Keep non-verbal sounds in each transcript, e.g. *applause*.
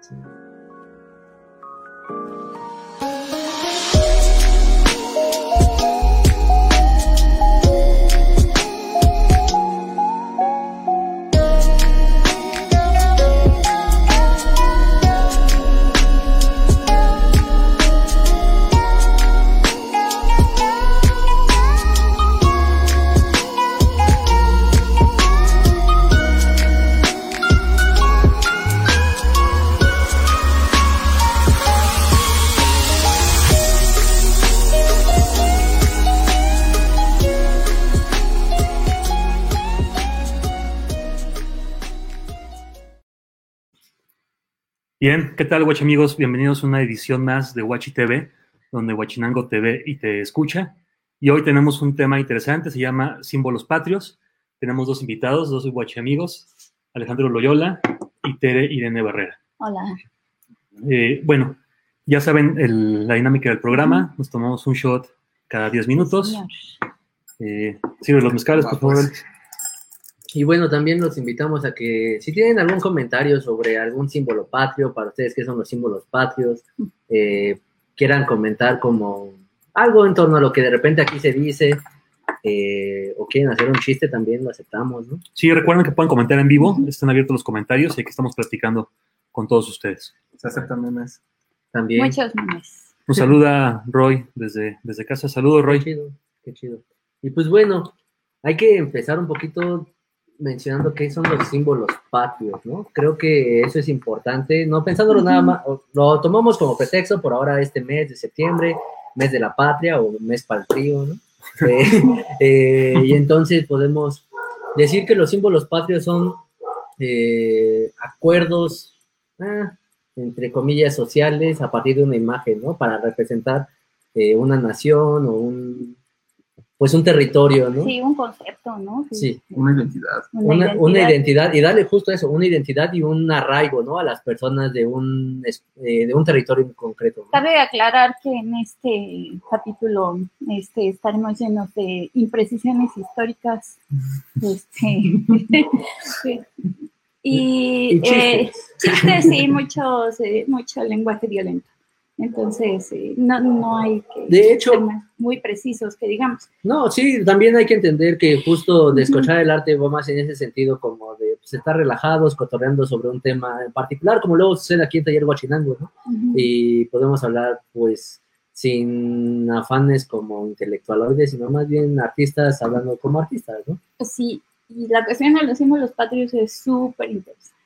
So. Bien, ¿qué tal, Guachi amigos? Bienvenidos a una edición más de Guachi TV, donde Guachinango te ve y te escucha. Y hoy tenemos un tema interesante, se llama Símbolos Patrios. Tenemos dos invitados, dos Guachi amigos, Alejandro Loyola y Tere Irene Barrera. Hola. Eh, bueno, ya saben el- la dinámica del programa, nos tomamos un shot cada 10 minutos. Eh, sirve los mezcales, por favor. Y bueno, también los invitamos a que si tienen algún comentario sobre algún símbolo patrio, para ustedes qué son los símbolos patrios, *laughs* eh, quieran comentar como algo en torno a lo que de repente aquí se dice, eh, o quieren hacer un chiste, también lo aceptamos, ¿no? Sí, recuerden que pueden comentar en vivo, están abiertos los comentarios y aquí estamos platicando con todos ustedes. Se aceptan memes. También. Muchos memes. Nos saluda Roy desde, desde casa. Saludos, Qué Roy. chido, qué chido. Y pues bueno, hay que empezar un poquito mencionando qué son los símbolos patrios, ¿no? Creo que eso es importante, no pensándolo nada más, lo tomamos como pretexto por ahora este mes de septiembre, mes de la patria o mes para el frío, ¿no? *laughs* Eh, eh, y entonces podemos decir que los símbolos patrios son eh, acuerdos, ah, entre comillas, sociales a partir de una imagen, ¿no? Para representar eh, una nación o un, pues un territorio, ¿no? Sí, un concepto, ¿no? Sí. Una identidad. Una, una identidad, y darle justo eso, una identidad y un arraigo, ¿no? A las personas de un, eh, de un territorio en concreto. ¿no? Cabe aclarar que en este capítulo este, estaremos llenos de imprecisiones históricas. Este, *laughs* y Y eh, chistes. chistes, sí, muchos, eh, mucho lenguaje violento. Entonces, eh, no, no hay que De hecho- ser muy precisos, que digamos. No, sí, también hay que entender que justo descochar el arte va más en ese sentido como de pues, estar relajados, cotorreando sobre un tema en particular, como luego sucede aquí en Taller Guachinango, ¿no? Y podemos hablar pues sin afanes como intelectualoides, sino más bien artistas hablando como artistas, ¿no? Sí, y la cuestión de los símbolos patrios es súper interesante.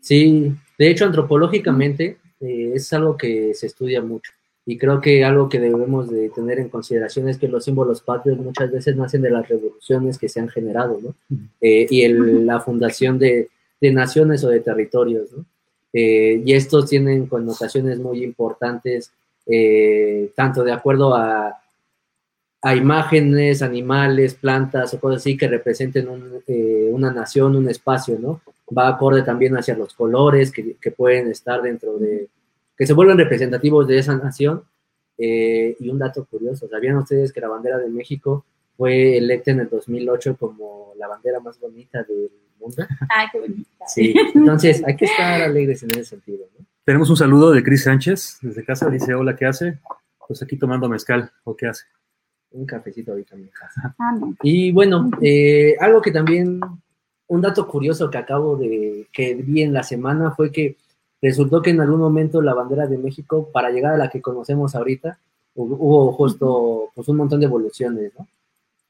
Sí, de hecho antropológicamente eh, es algo que se estudia mucho y creo que algo que debemos de tener en consideración es que los símbolos patrios muchas veces nacen de las revoluciones que se han generado, ¿no? Eh, y el- la fundación de, de naciones o de territorios, ¿no? Eh, y estos tienen connotaciones muy importantes, eh, tanto de acuerdo a, a imágenes, animales, plantas o cosas así que representen un, eh, una nación, un espacio, ¿no? Va acorde también hacia los colores que, que pueden estar dentro de, que se vuelven representativos de esa nación. Eh, y un dato curioso, ¿sabían ustedes que la bandera de México fue electa en el 2008 como la bandera más bonita del mundo? Ah, qué bonita. Sí, entonces hay que estar alegres en ese sentido, ¿no? Tenemos un saludo de Cris Sánchez desde casa. Dice, hola, ¿qué hace? Pues aquí tomando mezcal. ¿O qué hace? Un cafecito ahorita en mi casa. Ah. Y bueno, eh, algo que también, un dato curioso que acabo de, que vi en la semana fue que resultó que en algún momento la bandera de México, para llegar a la que conocemos ahorita, hu- hubo justo pues, un montón de evoluciones, ¿no?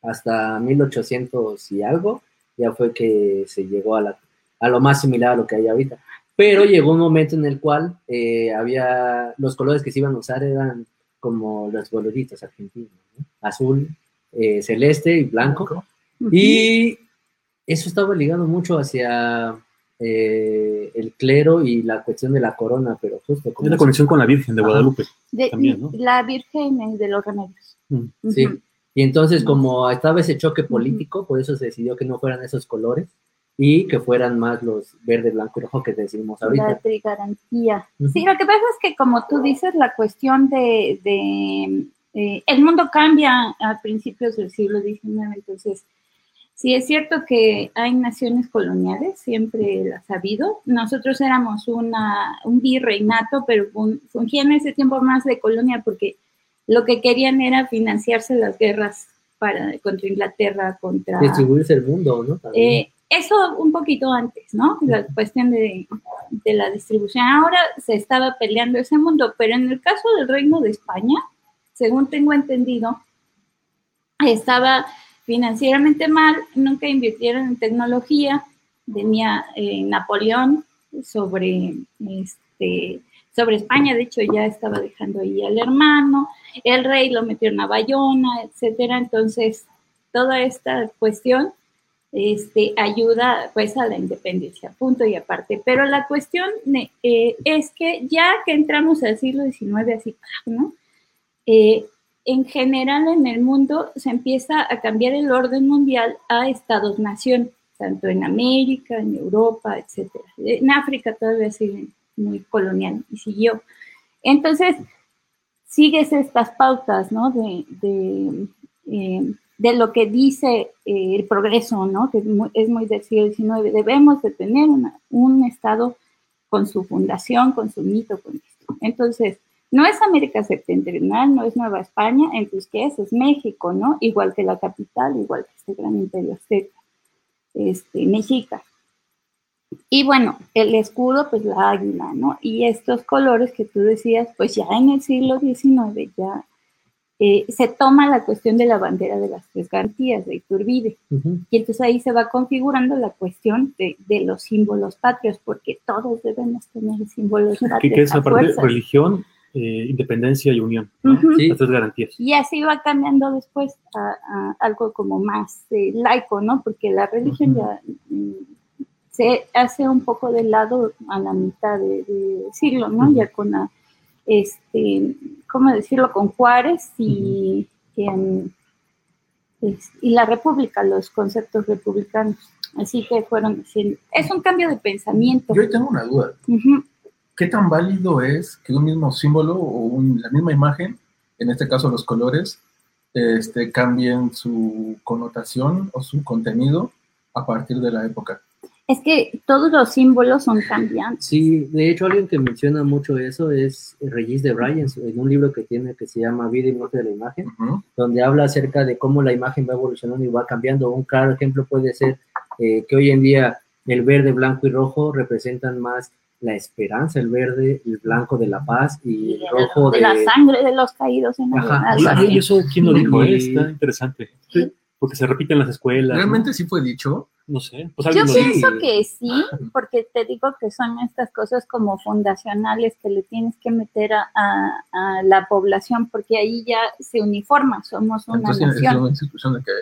Hasta 1800 y algo, ya fue que se llegó a, la, a lo más similar a lo que hay ahorita. Pero llegó un momento en el cual eh, había, los colores que se iban a usar eran como los boleritos argentinos, ¿no? Azul, eh, celeste y blanco. Y eso estaba ligado mucho hacia eh, el clero y la cuestión de la corona, pero justo Es como... la conexión con la Virgen de. Guadalupe. De- También, ¿no? La Virgen de los remedios. Mm. Sí. Y entonces como estaba ese choque político, por eso se decidió que no fueran esos colores y que fueran más los verde, blanco y rojo que decimos La ahorita. trigarantía. Ujú. Sí, lo que pasa es que como tú dices, la cuestión de, de, eh, el mundo cambia a principios del siglo XIX, entonces Sí, es cierto que hay naciones coloniales, siempre las ha habido. Nosotros éramos una, un virreinato, pero fungían en ese tiempo más de colonia porque lo que querían era financiarse las guerras para, contra Inglaterra, contra... Distribuirse el mundo, ¿no? Eh, eso un poquito antes, ¿no? La cuestión de, de, la distribución. Ahora se estaba peleando ese mundo, pero en el caso del Reino de España, según tengo entendido, estaba financieramente mal, nunca invirtieron en tecnología, venía eh, Napoleón sobre, este, sobre España, de hecho ya estaba dejando ahí al hermano, el rey lo metió en Bayona, etcétera, entonces toda esta cuestión este, ayuda pues a la independencia, punto y aparte. Pero la cuestión eh, es que ya que entramos al siglo XIX, así, ¿no? Eh, en general en el mundo se empieza a cambiar el orden mundial a estados-nación, tanto en América, en Europa, etc. En África todavía sigue muy colonial y siguió. Entonces, sigues estas pautas, ¿no? De, eh, lo que dice eh, el progreso, ¿no? Que es muy, del siglo XIX. Debemos de tener un Estado con su fundación, con su mito, con esto. Entonces, no es América Septentrional, no es Nueva España, entonces, ¿qué es? Es México, ¿no? Igual que la capital, igual que este gran imperio azteca, este, mexica. Y bueno, el escudo, pues la águila, ¿no? Y estos colores que tú decías, pues ya en el siglo XIX ya eh, se toma la cuestión de la bandera de las tres garantías de Iturbide. Y entonces ahí se va configurando la cuestión de, los símbolos patrios, porque todos debemos tener símbolos patrios. ¿Qué, es aparte de religión? Eh, independencia y unión, ¿no? garantías. Y así va cambiando después a, algo como más eh, laico, ¿no? Porque la religión ya mm, se hace un poco de lado a la mitad de, siglo, ¿no? Ya con la, este, ¿cómo decirlo? Con Juárez y, y, la República, los conceptos republicanos. Así que fueron. Es un cambio de pensamiento. Yo tengo una duda. ¿qué tan válido es que un mismo símbolo o la misma imagen, en este caso los colores, este, cambien su connotación o su contenido a partir de la época? Es que todos los símbolos son cambiantes. Sí, de hecho alguien que menciona mucho eso es Regis de Bryan, en un libro que tiene que se llama Vida y Muerte de la Imagen, donde habla acerca de cómo la imagen va evolucionando y va cambiando. Un claro ejemplo puede ser eh, que hoy en día el verde, blanco y rojo representan más la esperanza, el verde, el blanco de la paz y, el rojo de, la sangre de los caídos en la ¿Y eso quién lo dijo? Está interesante. Porque se repite en las escuelas. ¿Realmente sí fue dicho? No sé. Pues Yo pienso que sí, porque te digo que son estas cosas como fundacionales que le tienes que meter a, la población, porque ahí ya se uniforma, somos una Entonces, nación. Es una institución de que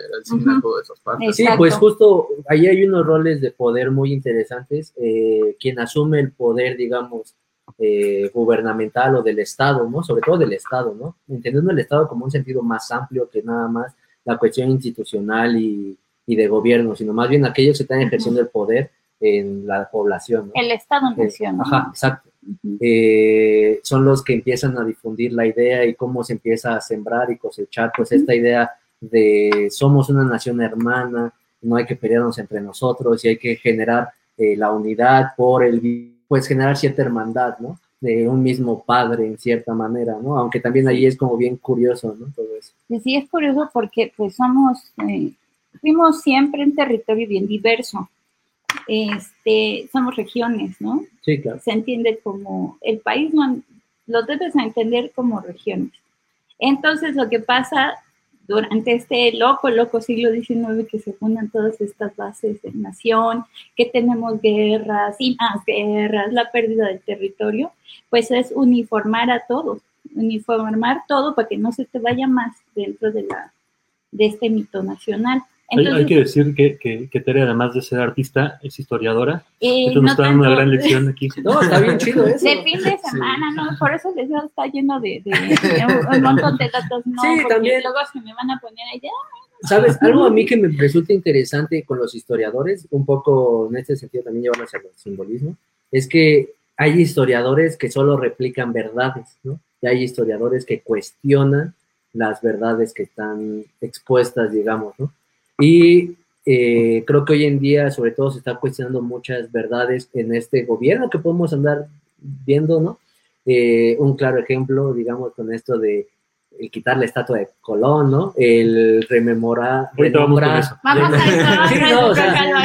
el Sí, pues justo ahí hay unos roles de poder muy interesantes. Eh, quien asume el poder, digamos, eh, gubernamental o del Estado, ¿no? Sobre todo del Estado, ¿no? Entendiendo el Estado como un sentido más amplio que nada más la cuestión institucional y y de gobierno, sino más bien aquellos que están ejerciendo el poder en la población. El Estado-nación. Eh, ajá, exacto. Eh, son los que empiezan a difundir la idea y cómo se empieza a sembrar y cosechar, pues esta idea de somos una nación hermana, no hay que pelearnos entre nosotros y hay que generar eh, la unidad por el, pues generar cierta hermandad, ¿no? De un mismo padre en cierta manera, ¿no? Aunque también ahí es como bien curioso, ¿no? Todo eso. Sí, es curioso porque pues somos fuimos siempre un territorio bien diverso. Este, somos regiones, ¿no? Sí, claro. Se entiende como, el país no, lo debes entender como regiones. Entonces, lo que pasa durante este loco, loco siglo XIX que se fundan todas estas bases de nación, que tenemos guerras y más guerras, la pérdida del territorio, pues es uniformar a todos, uniformar todo para que no se te vaya más dentro de, la, de este mito nacional hay, que decir que, que, Tere, además de ser artista, es historiadora. Eh, Esto nos está dando una gran lección aquí. *laughs* No, está bien chido eso. De fin de semana, ¿no? Por eso les está lleno de, *laughs* un, montón de datos, ¿no? Sí, también. luego se me van a poner allá. ¿Sabes? Algo a mí que me resulta interesante con los historiadores, un poco en este sentido también llevan hacia el simbolismo, es que hay historiadores que solo replican verdades, ¿no? Y hay historiadores que cuestionan las verdades que están expuestas, digamos, ¿no? Y eh, creo que hoy en día, sobre todo, se está cuestionando muchas verdades en este gobierno que podemos andar viendo, ¿no? Eh, un claro ejemplo, digamos, con esto de el quitar la estatua de Colón, ¿no? El rememorar, vamos renombrar-. Vamos a Sí, no, o a sea,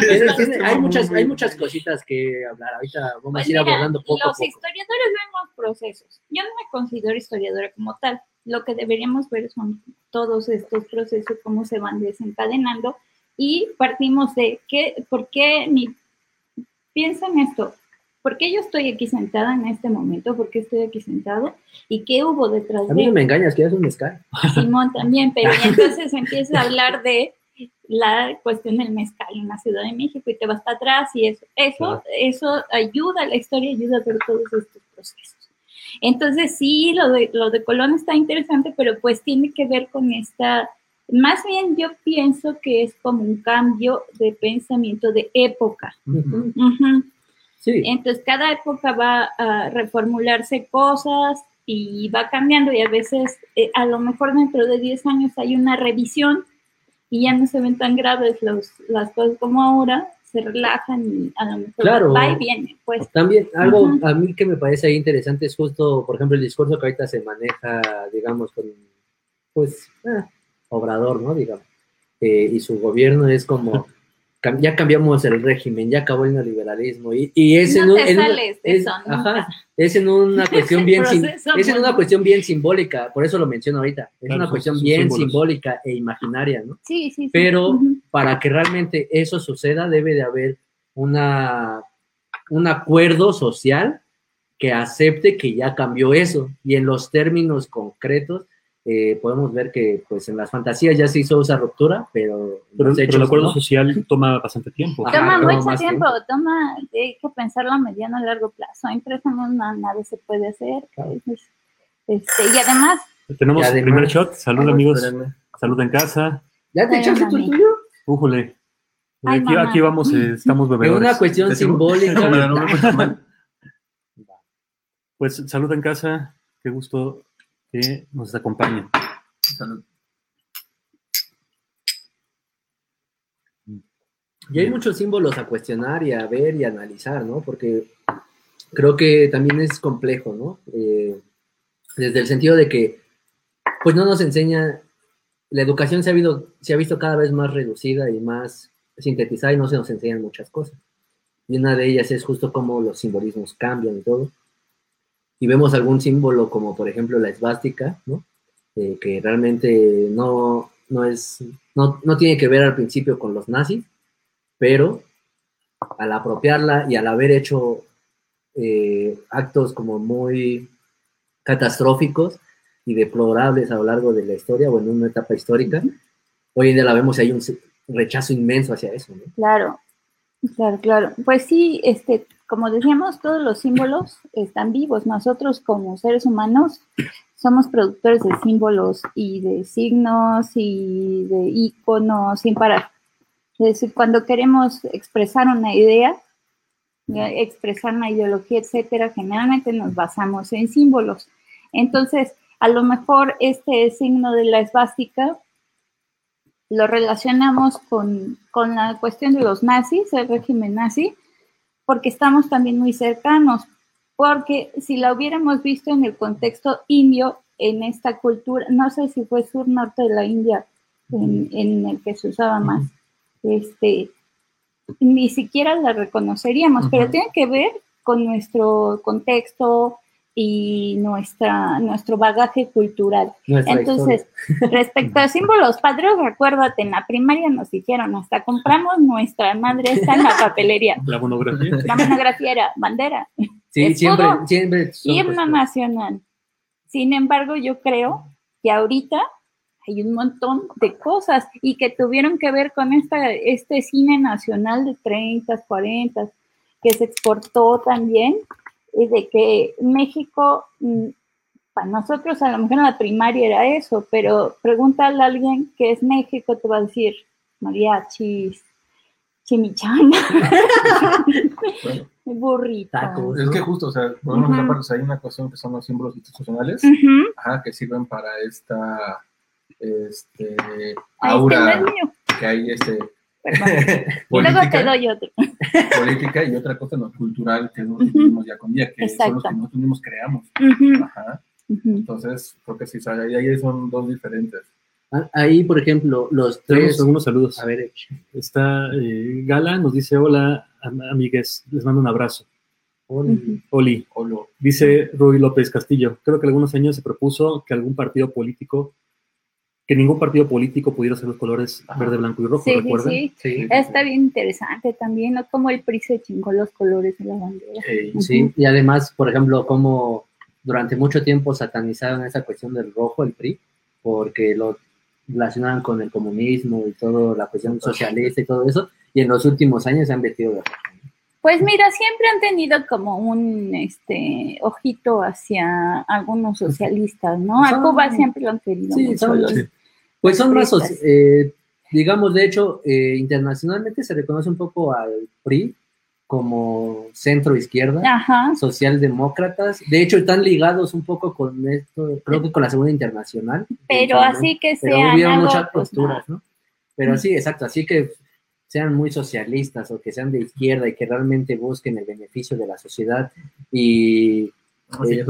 hay muchas, hay muchas cositas que hablar. Ahorita vamos Pues a ir mira, abordando poco a los poco. historiadores vemos procesos. Yo no me considero historiadora como tal. Lo que deberíamos ver son todos estos procesos, cómo se van desencadenando y partimos de qué, por qué mi... Piensa en esto. ¿Por qué yo estoy aquí sentada en este momento? ¿Por qué estoy aquí sentado? ¿Y qué hubo detrás A mí no de me engañas, que ya es un mezcal. Simón también? Pero y *laughs* entonces empieza a hablar de la cuestión del mezcal en la Ciudad de México y te vas para atrás y eso, eso, eso ayuda, la historia ayuda a ver todos estos procesos. Entonces sí, lo de, lo de Colón está interesante, pero pues tiene que ver con esta, más bien yo pienso que es como un cambio de pensamiento de época. Sí, Entonces, cada época va a reformularse cosas y va cambiando y a veces, eh, a lo mejor dentro de 10 años hay una revisión y ya no se ven tan graves los, las cosas como ahora, se relajan y a lo mejor Claro. va y viene, pues. También algo a mí que me parece ahí interesante es justo, por ejemplo, el discurso que ahorita se maneja, digamos, con, pues, ah, Obrador, ¿no? Digamos. Eh, y su gobierno es como, *laughs* ya cambiamos el régimen, ya acabó el neoliberalismo. Y, y es No en un- te en una- sales de es- eso, ajá, es en una *laughs* cuestión bien, es en una cuestión bien simbólica, por eso lo menciono ahorita, es Claro, una cuestión son bien símbolos. simbólica e imaginaria, ¿no? Sí, sí, sí. Pero para que realmente eso suceda, debe de haber una, un acuerdo social que acepte que ya cambió eso. Y en los términos concretos, eh, podemos ver que pues en las fantasías ya se hizo esa ruptura, pero, Pero, hechos el acuerdo no. social toma bastante tiempo. Ajá, Toma toma mucho tiempo, tiempo. toma, hay que pensarlo a mediano a largo plazo. En tres años na- nada se puede hacer. este, y además, Tenemos Y el primer shot. Salud, amigos. espérenme. Salud en casa. ¿Ya te echaste tu tuyo? Újole. Ay, aquí, vamos, eh, estamos *laughs* En bebedores. una cuestión simbólica. *laughs* No. *laughs* Pues salud en casa. Qué gusto que nos acompañen. Salud. Y hay muchos símbolos a cuestionar y a ver y analizar, ¿no? Porque creo que también es complejo, ¿no? Eh, desde el sentido de que, pues no nos enseña, la educación se ha, habido, se ha visto cada vez más reducida y más sintetizada y no se nos enseñan muchas cosas. Y una de ellas es justo cómo los simbolismos cambian y todo. Y vemos algún símbolo como, por ejemplo, la esvástica, ¿no? Eh, que realmente no, no es, no, no tiene que ver al principio con los nazis, pero al apropiarla y al haber hecho eh, actos como muy catastróficos y deplorables a lo largo de la historia o en una etapa histórica, hoy en día la vemos y hay un rechazo inmenso hacia eso. ¿no? Claro, claro, claro. Pues sí, este, como decíamos, todos los símbolos están vivos. Nosotros como seres humanos somos productores de símbolos y de signos y de iconos sin parar. Es decir, cuando queremos expresar una idea, eh, expresar una ideología, etcétera, generalmente nos basamos en símbolos. Entonces, a lo mejor este signo de la esvástica lo relacionamos con, con la cuestión de los nazis, el régimen nazi, porque estamos también muy cercanos, porque si la hubiéramos visto en el contexto indio, en esta cultura, no sé si fue sur-norte de la India, en, en el que se usaba más, este, ni siquiera la reconoceríamos, pero tiene que ver con nuestro contexto y nuestra, nuestro bagaje cultural. Nuestra Entonces, *laughs* respecto a símbolos padres, recuérdate, en la primaria nos dijeron, hasta compramos nuestra madre está en la papelería. La monografía. La monografía era bandera, Sí, escudo, siempre, siempre. himno nacional. Sin embargo, yo creo que ahorita hay un montón de cosas y que tuvieron que ver con esta, este cine nacional de 30, 40, que se exportó también, y de que México, mm, para nosotros a lo mejor en la primaria era eso, pero pregúntale a alguien qué es México, te va a decir mariachis, chimichanga, *laughs* Bueno, burrito. Es que justo, o sea, podemos o sea, hay una cuestión que son los símbolos institucionales, ajá, que sirven para esta este, el aura mío. que hay este, Perdón. *laughs* y luego te doy otro. política y otra cosa no, cultural que nosotros vivimos ya con día, que son los que Exacto. nosotros mismos creamos. Ajá. Entonces, creo que sí, ahí ahí son dos diferentes. Ah, Ahí, por ejemplo, los Tenemos tres. algunos saludos. A ver, Está eh, Gala, nos dice hola, am- amigues, les mando un abrazo. Oli. Oli, O lo, dice Rui López Castillo, creo que algunos años se propuso que algún partido político, que ningún partido político pudiera ser los colores verde, blanco y rojo, Sí, sí, ¿recuerdan? sí. Sí, Está bien interesante también, ¿no? Como el PRI se chingó los colores de la bandera. eh, sí. Y además, por ejemplo, como durante mucho tiempo satanizaron esa cuestión del rojo, el PRI, porque lo relacionaban con el comunismo y toda la cuestión socialista y todo eso, y en los últimos años se han vestido de rojo. Pues mira, siempre han tenido como un este ojito hacia algunos socialistas, ¿no? A Son- Cuba siempre lo han querido Sí, mucho. son- los- sí. Pues son soci- eh, digamos, de hecho, eh, internacionalmente se reconoce un poco al PRI como centro izquierda, Ajá. socialdemócratas. De hecho, están ligados un poco con esto, creo que con la Segunda Internacional. Pero así que Pero sean hubieron muchas pues, posturas, ¿no? Pero sí, exacto, así que sean muy socialistas o que sean de izquierda y que realmente busquen el beneficio de la sociedad y así eh,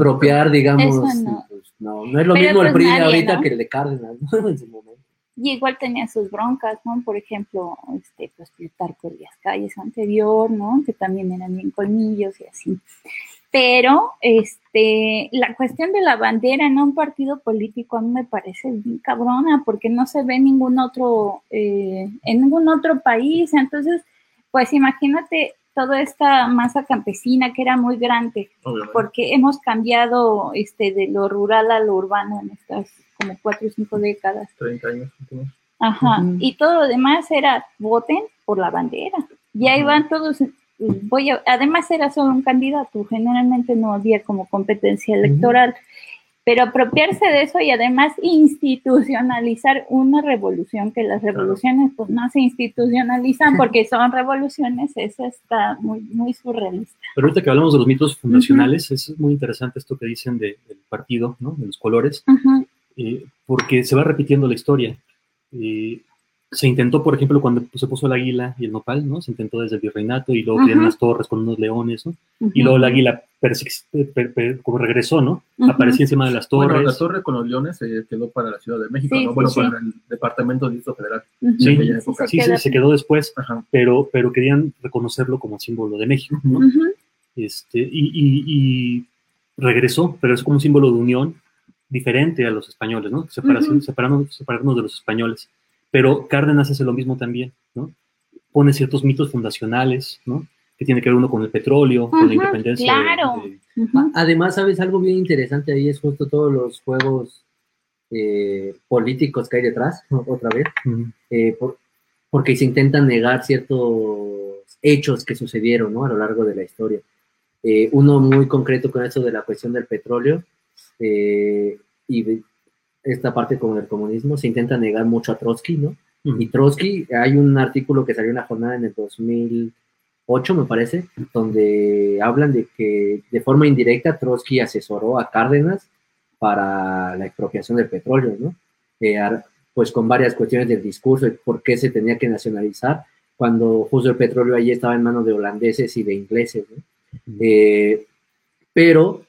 digamos, no. Pues, no, no es lo Pero, mismo el pues, PRI nadie, ahorita ¿no? que el de Cárdenas, ¿no? *laughs* En su momento. Y igual tenía sus broncas, ¿no? Por ejemplo, este, pues Plutarco Elías Calles anterior, ¿no? Que también eran bien colmillos y así. Pero, este, la cuestión de la bandera en un partido político a mí me parece bien cabrona, porque no se ve en ningún otro, eh, en ningún otro país. Entonces, pues imagínate toda esta masa campesina que era muy grande, Obviamente. porque hemos cambiado este, de lo rural a lo urbano en estas como cuatro o cinco décadas. 30 años. Ajá. Y todo lo demás era voten por la bandera. Y ahí van todos. Voy a, además era solo un candidato, generalmente no había como competencia electoral. Pero apropiarse de eso y además institucionalizar una revolución, que las revoluciones pues no se institucionalizan porque son revoluciones, eso está muy, muy surrealista. Pero ahorita que hablamos de los mitos fundacionales, es muy interesante esto que dicen de- del partido, ¿no? de los colores, eh, porque se va repitiendo la historia. Eh, se intentó, por ejemplo, cuando se puso el águila y el nopal, ¿no? Se intentó desde el virreinato y luego tienen Ajá. las torres con unos leones, ¿no? Y luego el águila persi- per- per- como regresó, ¿no? Ujú. Aparecía encima de las torres. Bueno, la torre con los leones se quedó para la Ciudad de México, Sí, ¿no? Bueno, sí. para el Departamento de Distrito Federal. Sí, época. Sí, se, queda- se quedó después, Ajá. pero, pero querían reconocerlo como símbolo de México, ¿no? Este, y, y- y regresó, pero es como un símbolo de unión diferente a los españoles, ¿no? Separación, separarnos, separarnos de los españoles. Pero Cárdenas hace lo mismo también, ¿no? Pone ciertos mitos fundacionales, ¿no? Que tiene que ver uno con el petróleo, con la independencia. de- claro. de- Ujú. Además, ¿sabes? Algo bien interesante ahí es justo todos los juegos eh, políticos que hay detrás, ¿no? otra vez, Ujú. eh, por- porque se intentan negar ciertos hechos que sucedieron ¿no? a lo largo de la historia. Eh, uno muy concreto con eso de la cuestión del petróleo eh, y de esta parte con el comunismo, se intenta negar mucho a Trotsky, ¿no? Y Trotsky, hay un artículo que salió en la jornada en el 2008, me parece, donde hablan de que de forma indirecta Trotsky asesoró a Cárdenas para la expropiación del petróleo, ¿no? Eh, pues con varias cuestiones del discurso y por qué se tenía que nacionalizar cuando justo el petróleo allí estaba en manos de holandeses y de ingleses, ¿no? Eh, pero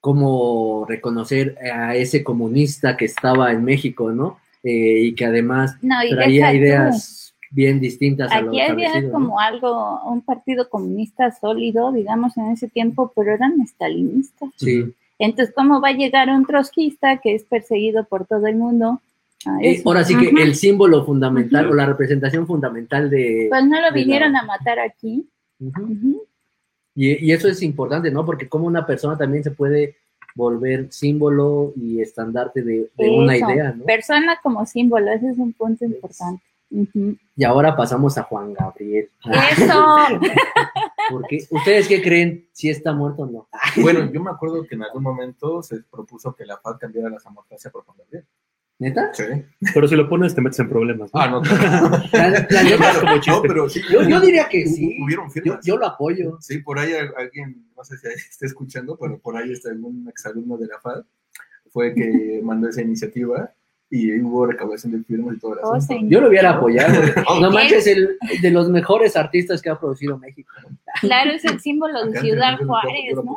cómo reconocer a ese comunista que estaba en México, ¿no? Eh, y que además No, y traía tú. ideas bien distintas a lo Aquí había como algo, un partido comunista sólido, digamos, en ese tiempo, pero eran estalinistas. Sí. Entonces, ¿cómo va a llegar un trotskista que es perseguido por todo el mundo? a Eh, ahora sí que el símbolo fundamental o la representación fundamental de... Pues no lo la- vinieron a matar aquí. Ujú. Y, y eso es importante, ¿no? Porque como una persona también se puede volver símbolo y estandarte de, de una idea, ¿no? Persona como símbolo, ese es un punto importante. Y ahora pasamos a Juan Gabriel. Eso. *laughs* Porque, ¿Ustedes qué creen? ¿Si está muerto o no? Bueno, yo me acuerdo que en algún momento se propuso que la FAD cambiara la democracia por Juan Gabriel. ¿Neta? Sí. Pero si lo pones te metes en problemas. ¿no? Ah, no, *laughs* claro. La- la. No, pero sí. yo, yo diría que sí. Hubieron Yo, firmas. yo lo apoyo. Sí, por ahí al- alguien, no sé si está escuchando, pero por ahí está algún exalumno de la FAD, fue que *laughs* mandó esa iniciativa y hubo recaudación de firmas y todo Oh, señor. Yo lo hubiera apoyado. *laughs* No manches, el de los mejores artistas que ha producido México. Claro, es el símbolo de Ciudad yo no- yo Juárez, yo ¿no?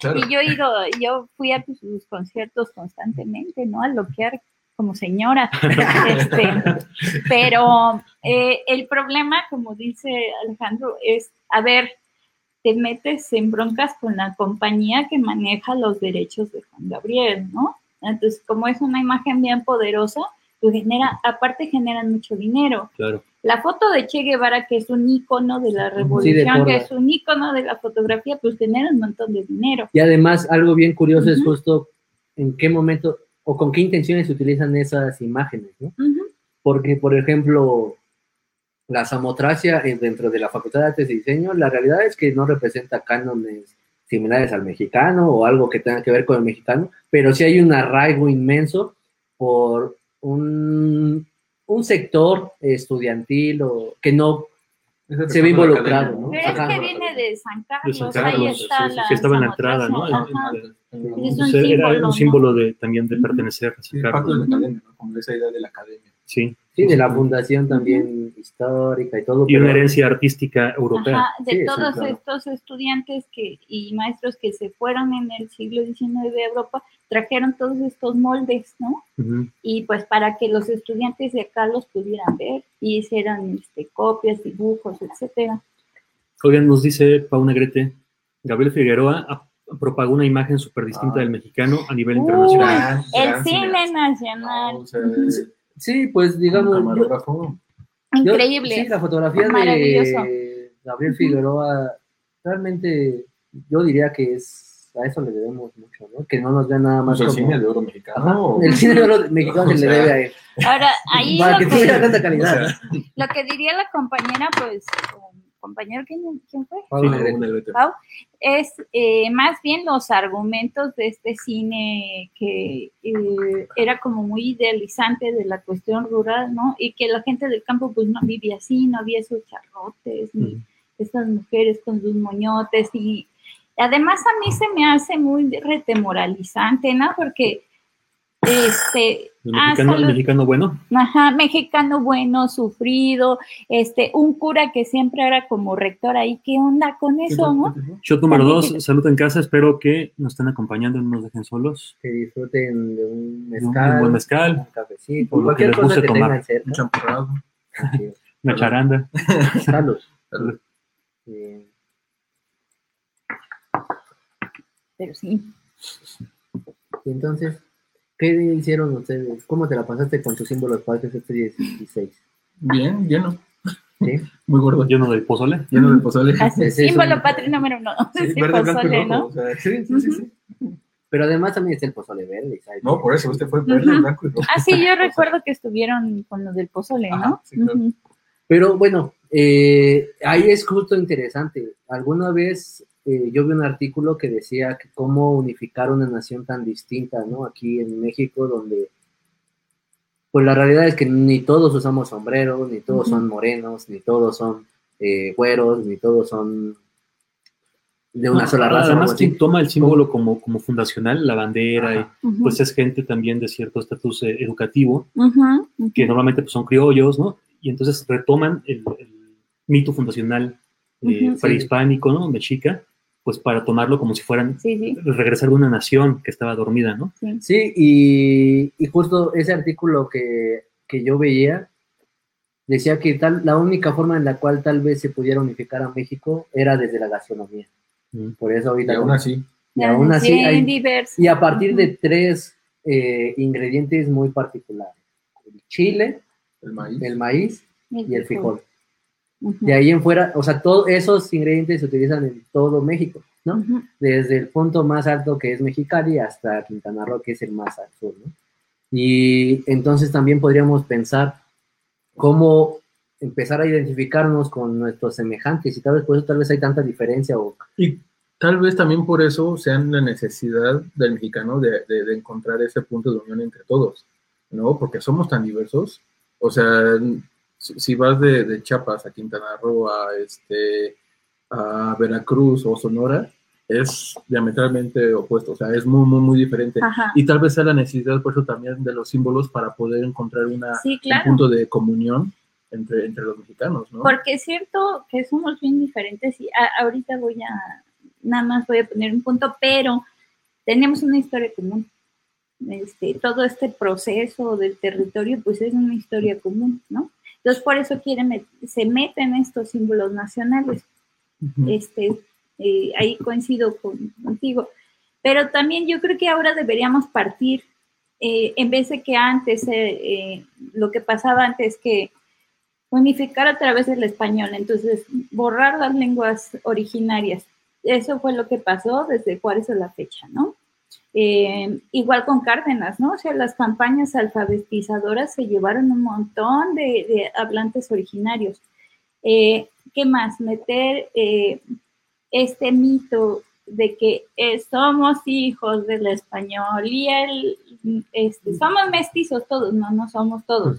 Claro. Y yo he ido, yo fui a sus conciertos constantemente, ¿no? A loquear como señora. *laughs* Este, pero eh, el problema, como dice Alejandro, es, a ver, te metes en broncas con la compañía que maneja los derechos de Juan Gabriel, ¿no? Entonces, como es una imagen bien poderosa, pues genera, aparte generan mucho dinero. Claro. La foto de Che Guevara, que es un ícono de la revolución, que es un ícono de la fotografía, pues genera un montón de dinero. Y además, algo bien curioso es justo en qué momento o con qué intenciones se utilizan esas imágenes, ¿no? Porque, por ejemplo, la samotracia eh, dentro de la Facultad de Artes y Diseño, la realidad es que no representa cánones similares al mexicano o algo que tenga que ver con el mexicano, pero sí hay un arraigo inmenso por un, un sector estudiantil o que no se ve involucrado, academia, ¿no? Pero es que viene de San Carlos, De San ahí Carlos, está sí, sí, la que estaba en la entrada, ¿no? samotracia, ajá. Ajá. Es un Entonces, era símbolo, ¿no? un símbolo de, también de pertenecer a Sí, San parte de la Carlos. academia, ¿no? Como esa idea de la academia. Sí. Sí, de la fundación también histórica y todo. Y una herencia artística europea. Ajá, de Sí, sí, todos claro. estos estudiantes que, y maestros que se fueron en el siglo XIX de Europa, trajeron todos estos moldes, ¿no? Y pues para que los estudiantes de acá los pudieran ver y hicieran este, copias, dibujos, etcétera. Oigan, nos dice Pau Negrete, Gabriel Figueroa propagó una imagen súper distinta Ah. del mexicano a nivel internacional. El cine nacional. No, o sea. Sí, pues digamos, un yo- camarógrafo. Yo- Increíble. sí, la fotografía de Gabriel Figueroa, realmente yo diría que es, a eso le debemos mucho, ¿no? Que no nos vean nada más Pues el como... cine de oro mexicano. Ajá, o- el cine de oro mexicano *laughs* O se le debe a él. Ahora, ahí Para que tuviera que, tanta o calidad. sea, lo que diría la compañera, pues, compañero, ¿quién, quién fue? Pau Sí. Pau, es eh, más bien los argumentos de este cine que eh, era como muy idealizante de la cuestión rural, ¿no? Y que la gente del campo pues no vivía así, no había esos charrotes, ni estas mujeres con sus moñotes y además a mí se me hace muy retemoralizante, ¿no? Porque este El ah, mexicano, el salud. mexicano bueno. Ajá, mexicano bueno, sufrido, este, un cura que siempre era como rector ahí, ¿qué onda con eso, no? Shot número dos, salud en casa, espero que nos estén acompañando y no nos dejen solos. Que disfruten de un mezcal, un buen mezcal, un cafecito, O lo que les guste que tomar. Un champurrado. *laughs* Una charanda. Salud. Salud. Eh, Pero sí. y entonces, ¿qué hicieron ustedes? ¿Cómo te la pasaste con tus símbolos patrios este 16? Bien, lleno. ¿Sí? *laughs* Muy gordo. Lleno de pozole. Lleno de pozole. Ese *laughs* es símbolo un- patrio número uno. Sí, Sí, verde, pozole. ¿no? o sea, sí, sí, sí, sí. *laughs* Pero además también está el pozole verde. ¿sabes? No, por eso, usted fue verde, Ujú. blanco y rojo. Ah, sí, yo recuerdo que estuvieron con lo del pozole, ¿no? Ajá, sí, claro. Ujú. Pero bueno, eh, ahí es justo interesante. Alguna vez eh, yo vi un artículo que decía que cómo unificar una nación tan distinta, ¿no? Aquí en México, donde, pues la realidad es que ni todos usamos sombrero, ni todos son morenos, ni todos son eh, güeros, ni todos son de una No, sola raza. Además, así. quien toma el símbolo como, como fundacional, la bandera, y, pues es gente también de cierto estatus eh, educativo, que normalmente pues, son criollos, ¿no? Y entonces retoman el, el mito fundacional eh, sí. prehispánico, ¿no? Mexica, pues para tomarlo como si fueran Sí, sí, regresar de una nación que estaba dormida, ¿no? sí. Sí, y, y justo ese artículo que, que yo veía decía que tal, la única forma en la cual tal vez se pudiera unificar a México era desde la gastronomía. Mm. Por eso Y ahorita... aún así, y aún así Bien hay- diverso. y a partir de tres eh, ingredientes muy particulares. El chile, el maíz. el maíz y el frijol. De ahí en fuera, o sea, todos esos ingredientes se utilizan en todo México, ¿no? Ujú. desde el punto más alto que es Mexicali hasta Quintana Roo, que es el más al sur, ¿no? Y entonces también podríamos pensar cómo empezar a identificarnos con nuestros semejantes y tal vez por eso tal vez hay tanta diferencia o Y tal vez también por eso sean la necesidad del mexicano de, de- de encontrar ese punto de unión entre todos, ¿no? Porque somos tan diversos. O sea, si, vas de, de Chiapas a Quintana Roo, a, este, a Veracruz o Sonora, es diametralmente opuesto, o sea, es muy, muy, muy diferente. Ajá. Y tal vez sea la necesidad, por eso también, de los símbolos para poder encontrar una, Sí, claro. un punto de comunión entre, entre los mexicanos, ¿no? Porque es cierto que somos bien diferentes y a- ahorita voy a, nada más voy a poner un punto, pero tenemos una historia común. Este, todo este proceso del territorio, pues es una historia común, ¿no? Entonces, por eso quieren, se meten estos símbolos nacionales. Este, eh, ahí coincido con- contigo. Pero también yo creo que ahora deberíamos partir, eh, en vez de que antes, eh, lo que pasaba antes, que unificar a través del español, entonces borrar las lenguas originarias. Eso fue lo que pasó desde Juárez a la fecha, ¿no? Eh, igual con Cárdenas, ¿no? O sea, las campañas alfabetizadoras se llevaron un montón de, de hablantes originarios. Eh, ¿Qué más? Meter eh, este mito de que somos hijos del español y el, este, somos mestizos todos, no, no somos todos.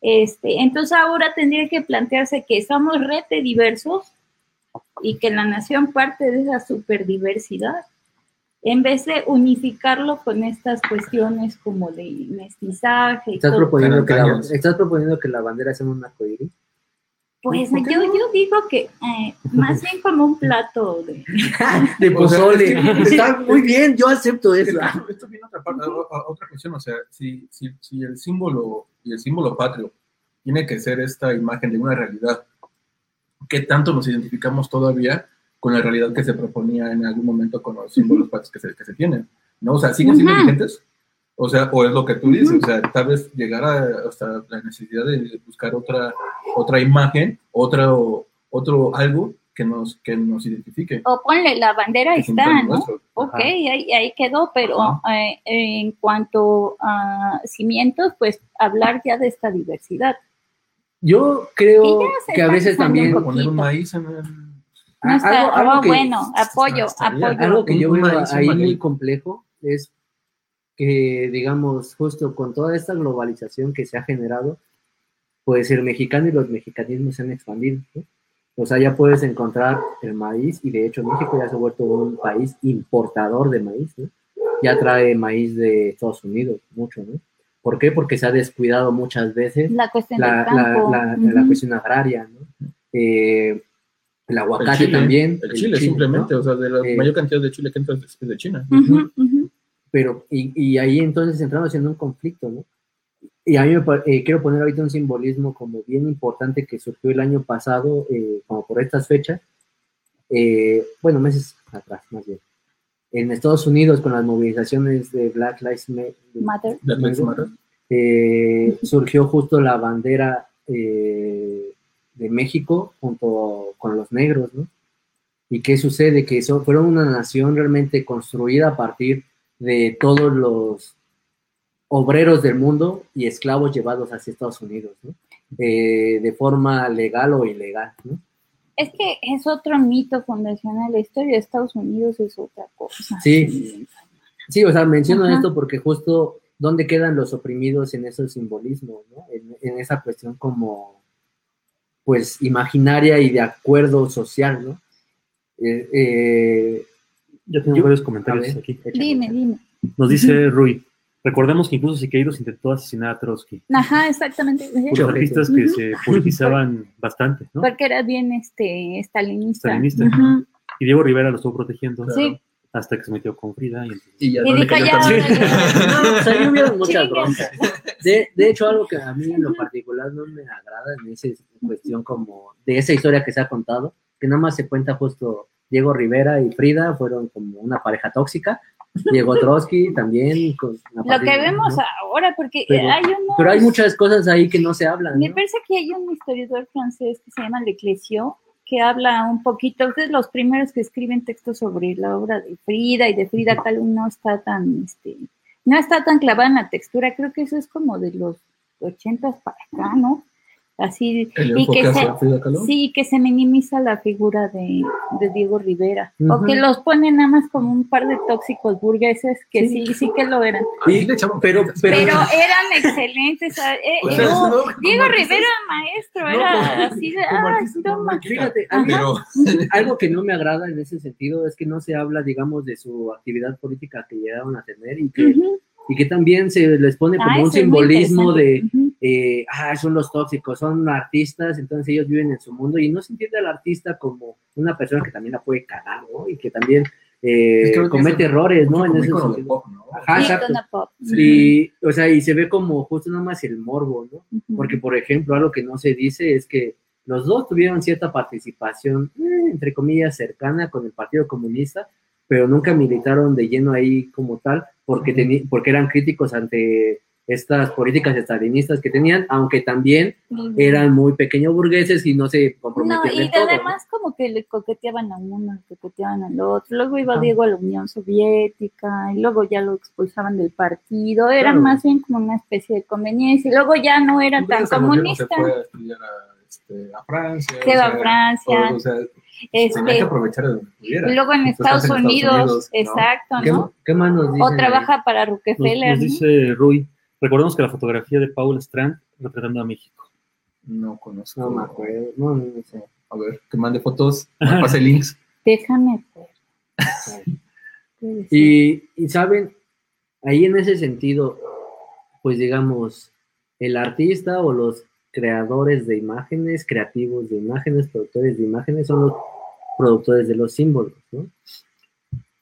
Este, entonces ahora tendría que plantearse que somos rete diversos y que la nación parte de esa superdiversidad, en vez de unificarlo con estas cuestiones como de mestizaje y ¿Estás todo. proponiendo, que la. ¿Estás proponiendo que la bandera sea un arcoíris? Pues ¿Por qué yo, no? yo digo que eh, más bien como un plato de... *laughs* Pozole. *laughs* Está muy bien, yo acepto Es eso. Esto, viene a otra, parte, a otra cuestión, o sea, si, si, si el símbolo y el símbolo patrio tiene que ser esta imagen de una realidad, ¿qué tanto nos identificamos todavía con la realidad que se proponía en algún momento con los símbolos patrios que se, que se tienen? ¿No? O sea, ¿siguen siendo vigentes? O sea, o es lo que tú dices, o sea, tal vez llegar a hasta la necesidad de buscar otra, otra imagen, otro, otro algo que nos, que nos identifique. O ponle, la bandera que está, ¿no? nuestro. Ok, ahí, ahí quedó, pero eh, en cuanto a cimientos, pues hablar ya de esta diversidad. Yo creo que a veces también un Poner un maíz en el... No está, algo, algo oh, que, bueno, apoyo, apoyo. algo que yo veo ahí muy complejo es que, digamos, justo con toda esta globalización que se ha generado, pues el mexicano y los mexicanismos se han expandido. ¿no? O sea, ya puedes encontrar el maíz y de hecho México ya se ha vuelto un país importador de maíz, ¿no? Ya trae maíz de Estados Unidos, mucho, ¿no? ¿Por qué? Porque se ha descuidado muchas veces La cuestión la, del la, campo. la- la Ujú. cuestión agraria, ¿no? Eh, el aguacate chile, también. El chile, simplemente, ¿no? o sea, de la Eh, mayor cantidad de chile que entra es de China. Pero, y, y ahí entonces entramos en un conflicto, ¿no? Y a mí me eh, quiero poner ahorita un simbolismo como bien importante que surgió el año pasado, eh, como por estas fechas, eh, bueno, meses atrás, más bien. En Estados Unidos, con las movilizaciones de Black Lives Ma- Matter. Black Lives Matter. eh, surgió justo la bandera eh, de México junto con los negros, ¿no? ¿Y qué sucede? Que eso, fueron una nación realmente construida a partir de todos los obreros del mundo y esclavos llevados hacia Estados Unidos, ¿no? Eh, de forma legal o ilegal, ¿no? Es que es otro mito fundacional. La historia de Estados Unidos es otra cosa. Sí. Sí, o sea, menciono Ajá. esto porque justo dónde quedan los oprimidos en esos simbolismos, ¿no? En, en esa cuestión como, pues, imaginaria y de acuerdo social, ¿no? Eh, eh, Yo tengo Yo- varios comentarios ver, aquí. Dime, dime. Nos dice Rui, recordemos que incluso Siqueiros intentó asesinar a Trotsky. Ajá, exactamente. Muchos artistas que se politizaban bastante, ¿no? Porque era bien este stalinista. Stalinista. Ujú. Y Diego Rivera lo estuvo protegiendo Sí. Hasta que se metió con Frida. Y entonces- Y ya Y no le dijo, cayó ya, tan. No, ahí hubieron muchas broncas. De, de hecho, algo que a mí en lo particular no me agrada en esa cuestión como de esa historia que se ha contado, que nada más se cuenta justo Diego Rivera y Frida fueron como una pareja tóxica. Diego Trotsky también. Con una Lo que vemos ¿no? ahora, porque Pero- hay unos... Pero hay muchas cosas ahí que no se hablan. Me ¿no? parece que hay un historiador francés que se llama Leclésio, que habla un poquito, es los primeros que escriben textos sobre la obra de Frida, y de Frida Kahlo no está tan, este, no está tan clavada en la textura, creo que eso es como de los ochentas para acá, ¿no? Así y que se, sí que se minimiza la figura de, de Diego Rivera o que los ponen nada más como un par de tóxicos burgueses que sí sí, que lo eran pero, pero, pero eran excelentes eh, O sea, no, no, Diego Rivera maestro no, era así de ah, toma". fíjate. Pero *laughs* algo que no me agrada en ese sentido es que no se habla, digamos, de su actividad política que llegaron a tener y que. Y que también se les pone como Ah, un simbolismo de, eh, ah, son los tóxicos, son artistas, entonces ellos viven en su mundo y no se entiende al artista como una persona que también la puede cagar, ¿no? Y que también eh, Es que hoy comete errores, ¿no? En ese sentido. pop, ¿no? Ajá, Sí, exacto. Y, o sea, y se ve como justo nada más el morbo, ¿no? Porque, por ejemplo, algo que no se dice es que los dos tuvieron cierta participación, eh, entre comillas, cercana con el Partido Comunista, pero nunca militaron de lleno ahí como tal, porque, teni- porque eran críticos ante estas políticas estalinistas que tenían, aunque también eran muy pequeños burgueses y no se No, comprometían y del todo. ¿no? además como que le coqueteaban a uno, le coqueteaban al otro, luego iba Ajá. Diego a la Unión Soviética, y luego ya lo expulsaban del partido, era Claro. más bien como una especie de conveniencia, y luego ya no era tan comunista, Se fue a estudiar a, este, a Francia. Se o va a Francia. o- o sea, tenía este, que aprovechar pudiera. y luego en Estados, en Estados Unidos, Unidos, ¿no? exacto, ¿Qué, ¿no? qué más nos dicen? O ahí? trabaja para Rockefeller, nos ¿no? dice Rui, recordemos que la fotografía de Paul Strand representando a México. No conozco. No me acuerdo, no, no sé. A ver, que mande fotos, me *laughs* pase links. Déjame *laughs* ver. Y, y saben, ahí en ese sentido, pues digamos, el artista o los creadores de imágenes, creativos de imágenes, productores de imágenes, son los productores de los símbolos, ¿no?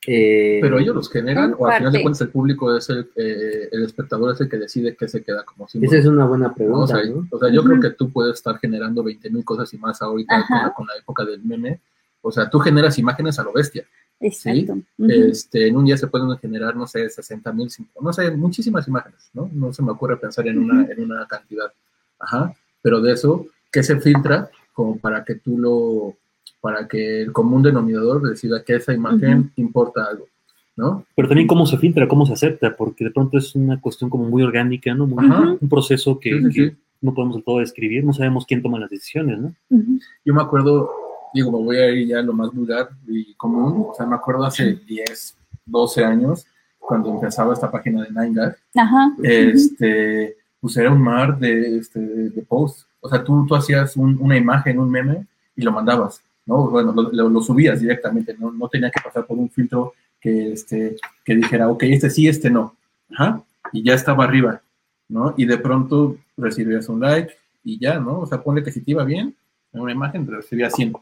Eh, Pero ellos los generan, o al final de cuentas el público es el, eh, el espectador es el que decide qué se queda como símbolo. esa es una buena ¿no? O pregunta, sea, ¿no? o sea, yo creo que tú puedes estar generando 20 mil cosas y más ahorita con la, con la época del meme. O sea, tú generas imágenes a lo bestia. Exacto. Ujú. este, en un día se pueden generar, no sé, 60 mil, no sé, muchísimas imágenes, ¿no? No se me ocurre pensar en una, en una cantidad. Ajá. Pero de eso, ¿qué se filtra? Como para que tú lo, para que el común denominador decida que esa imagen Ujú. importa algo, ¿no? Pero también cómo se filtra, cómo se acepta, porque de pronto es una cuestión como muy orgánica, ¿no? Muy-. Un proceso que, Sí, sí, que sí. no podemos del todo describir, no sabemos quién toma las decisiones, ¿no? Ujú. Yo me acuerdo, digo, me voy a ir ya a lo más vulgar y común, o sea, me acuerdo hace 10, 12 años, cuando empezaba esta página de 9gag, Ajá. este, pues era un mar de, este, de posts. O sea, tú, tú hacías un- una imagen, un meme, y lo mandabas, ¿no? Bueno, lo, subías directamente, ¿no? No tenía que pasar por un filtro que, este, que dijera, ok, este sí, este no. Ajá. Y ya estaba arriba, ¿no? Y de pronto recibías un like y ya, ¿no? O sea, ponle que si te iba bien, en una imagen recibías 100,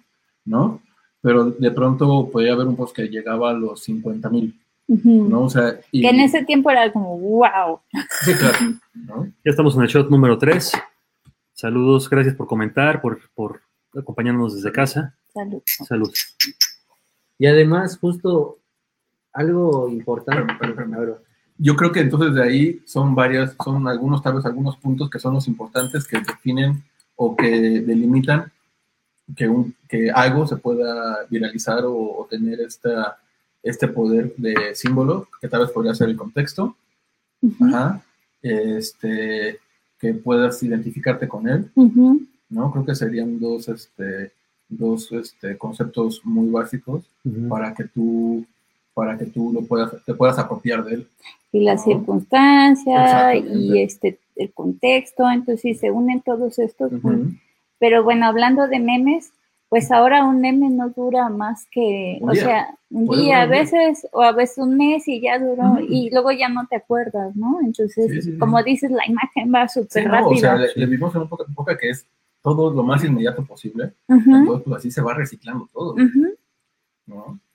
¿no? Pero de pronto podía haber un post que llegaba a los 50 mil, Ujú. ¿no? O sea, y, Que en ese tiempo era como, wow. Sí, claro, ¿no? Ya estamos en el shot número 3. Saludos, gracias por comentar, por, por acompañarnos desde casa. Salud. Salud. Y además, justo algo importante. Pero, pero, pero, a ver, Yo creo que entonces de ahí son varias, son algunos, tal vez algunos puntos que son los importantes que definen o que delimitan que, un, que algo se pueda viralizar o, o tener esta, este poder de símbolo, que tal vez podría ser el contexto, ajá, este, que puedas identificarte con él. ¿no? Creo que serían dos, este, dos este, conceptos muy básicos para que tú para que tú lo puedas, te puedas apropiar de él. Y la ¿no? circunstancia y este el contexto, entonces sí, se unen todos estos. Pero bueno, hablando de memes, pues ahora un meme no dura más que, Un o día. sea, un día, a un día. veces, o a veces un mes y ya duró, y luego ya no te acuerdas, ¿no? Entonces, Sí, sí, sí. como dices, la imagen va súper no, rápida. o sea, le, le vivimos en época, época que es todo lo más inmediato posible. Entonces, pues así se va reciclando todo,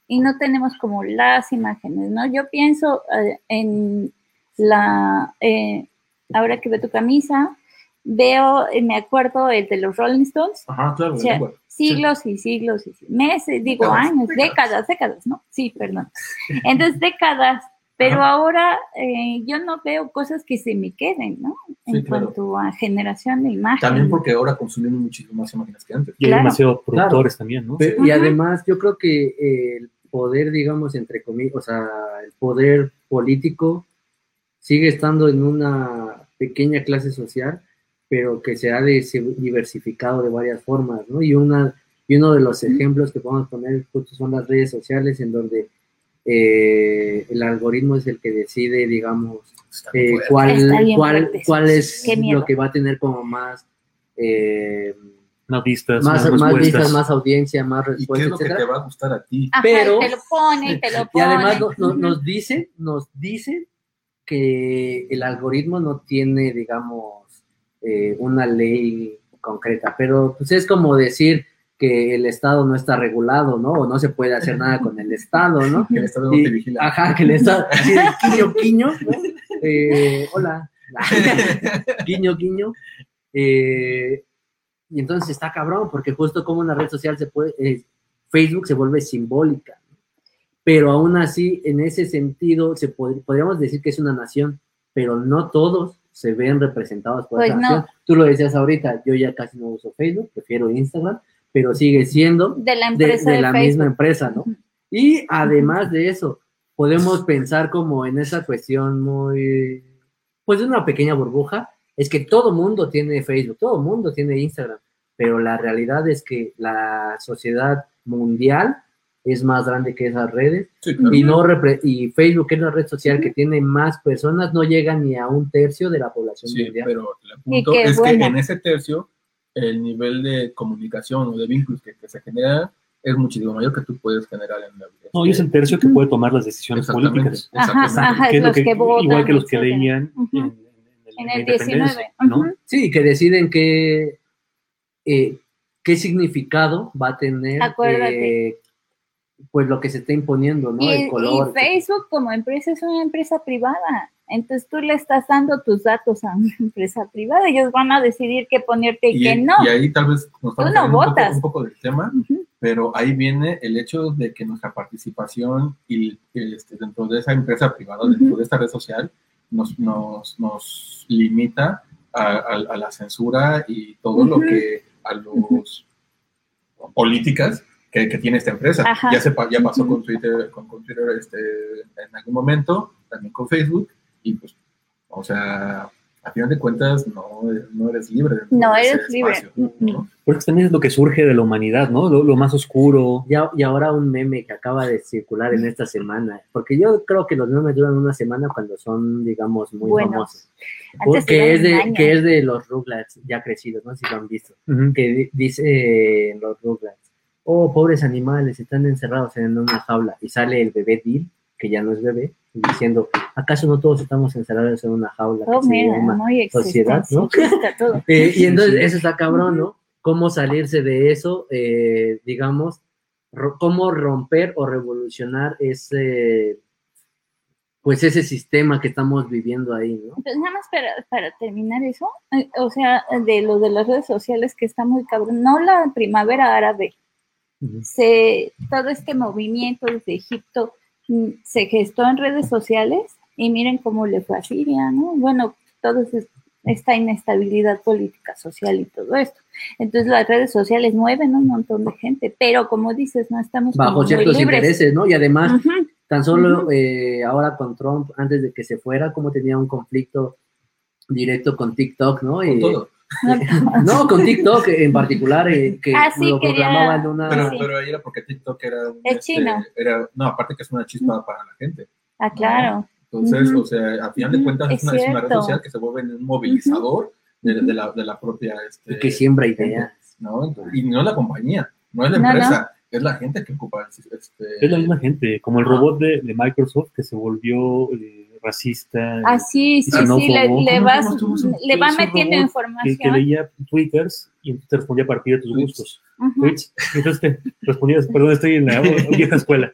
y no tenemos como las imágenes, ¿no? Yo pienso eh, en la, eh, ahora que veo tu camisa, veo, eh, me acuerdo el de los Rolling Stones, Ajá, claro. O sea. Siglos y siglos y meses, digo Décadas, años, décadas. décadas, décadas, ¿no? Sí, perdón. *laughs* Entonces, décadas, pero Ajá. ahora eh, yo no veo cosas que se me queden, ¿no? En claro. cuanto a generación de imagen. También porque ahora consumimos muchísimo más imágenes que antes. Y hay Claro. demasiados productores también, ¿no? Y además, yo creo que eh, el poder, digamos, entre comillas, o sea, el poder político sigue estando en una pequeña clase social pero que se ha diversificado de varias formas, ¿no? Y, una, y uno de los ejemplos que podemos poner justo son las redes sociales, en donde eh, el algoritmo es el que decide, digamos, eh, cuál, cuál, cuál es lo que va a tener como más, eh, Más vistas, más, más, más respuestas. vistas, más audiencia, más ¿Y qué es respuestas, lo que te va a gustar a ti? Ajá, pero- te lo pone y te lo Y pone. además no- no- Ujú. nos dice, nos dice que el algoritmo no tiene, digamos, eh, una ley concreta, pero pues es como decir que el Estado no está regulado, ¿no? O no se puede hacer nada con el Estado, ¿no? Que el Estado no te vigila. Ajá, que el Estado, así de quiño, quiño, ¿no? Eh, hola, *laughs* guiño, guiño. Eh, y entonces está cabrón, porque justo como una red social se puede, eh, Facebook se vuelve simbólica, ¿no? pero aún así, en ese sentido, se pod- podríamos decir que es una nación, pero no todos se ven representados por Pues esa no. Tú lo decías ahorita, yo ya casi no uso Facebook, prefiero Instagram, pero sigue siendo de la de, empresa de de, la Facebook. misma empresa, ¿no? Y además de eso, podemos pensar como en esa cuestión muy, pues de una pequeña burbuja, es que todo mundo tiene Facebook, todo mundo tiene Instagram, pero la realidad es que la sociedad mundial es más grande que esas redes Sí, claro. y no repre- y Facebook que es la red social que tiene más personas no llega ni a un tercio de la población Sí, mundial. pero el punto es buena. que en ese tercio el nivel de comunicación o de vínculos que, que se genera es muchísimo mayor que tú puedes generar en la vida. No, y es el tercio que puede tomar las decisiones Exactamente, políticas. Ajá, exactamente. ajá, Que es lo los que- que votan, igual que los que leían en, En el independencia, 19. ¿no? Sí, que deciden qué, eh, qué significado va a tener Acuérdate. eh, pues lo que se está imponiendo, ¿no? Y, el color. y Facebook como empresa es una empresa privada. Entonces tú le estás dando tus datos a una *laughs* empresa privada. Ellos van a decidir qué ponerte y, Y, qué no. y ahí tal vez nos estamos no un, poco, votas. un poco del tema, pero ahí viene el hecho de que nuestra participación y este, dentro de esa empresa privada, dentro de esta red social, nos, nos, nos limita a, a- a la censura y todo lo que a los políticas que, que tiene esta empresa. Ajá. Ya, se, pa- ya pasó con Twitter, con, con Twitter este, en algún momento, también con Facebook, y pues, o sea, a final de cuentas no, no eres libre. No eres libre. espacio, ¿no? Porque también es lo que surge de la humanidad, ¿no? Lo, lo más oscuro. Y, a- y ahora un meme que acaba de circular en esta semana, porque yo creo que los memes duran una semana cuando son, digamos, muy famosos. Que, es de, que es de los Rugrats ya crecidos, no sé si lo han visto. Que di- dice en los Rugrats, oh, pobres animales, están encerrados en una jaula, y sale el bebé Dil, que ya no es bebé, diciendo, ¿acaso no todos estamos encerrados en una jaula Oh, que se mira, muy sociedad, ¿no? todo. *laughs* Eh, y entonces eso está cabrón, ¿no? Cómo salirse de eso, eh, digamos, ro- cómo romper o revolucionar ese, pues ese sistema que estamos viviendo ahí, ¿no? Pues nada más para, para terminar eso, eh, o sea, de lo de las redes sociales que está muy cabrón, no la primavera árabe, Se, todo este movimiento desde Egipto mm, se gestó en redes sociales y miren cómo le fue a Siria, ¿no? Bueno, todo es- esta inestabilidad política, social y todo esto. Entonces las redes sociales mueven un montón de gente, pero como dices, no estamos Bajo muy ciertos libres. intereses, ¿no? Y además. Tan solo eh, ahora con Trump, antes de que se fuera, como tenía un conflicto directo con TikTok, ¿no? Con Y- todo. *laughs* no, con TikTok en particular, eh, que Ah, sí, lo quería- programaban una... Pero, sí. pero ahí era porque TikTok era, un, Es este, chino. era. No, aparte que es una chispa para la gente. Ah, claro. Entonces, o sea, a final de cuentas es es una, es una red social que se vuelve en un movilizador de, de la, de la propia. Este, y que siembra ideas. ¿no? Entonces, Y no es la compañía, no es la No, no. empresa, es la gente que ocupa. Este, Es la misma gente, como el robot de, de Microsoft que se volvió eh, racista, Ah, sí, sí, sí, xenófobo. le, le ¿Cómo- vas, le va Es un metiendo robot que, información. que leía twitters y te respondía a partir de tus gustos. *laughs* Entonces te respondías, perdón, estoy en la vieja escuela.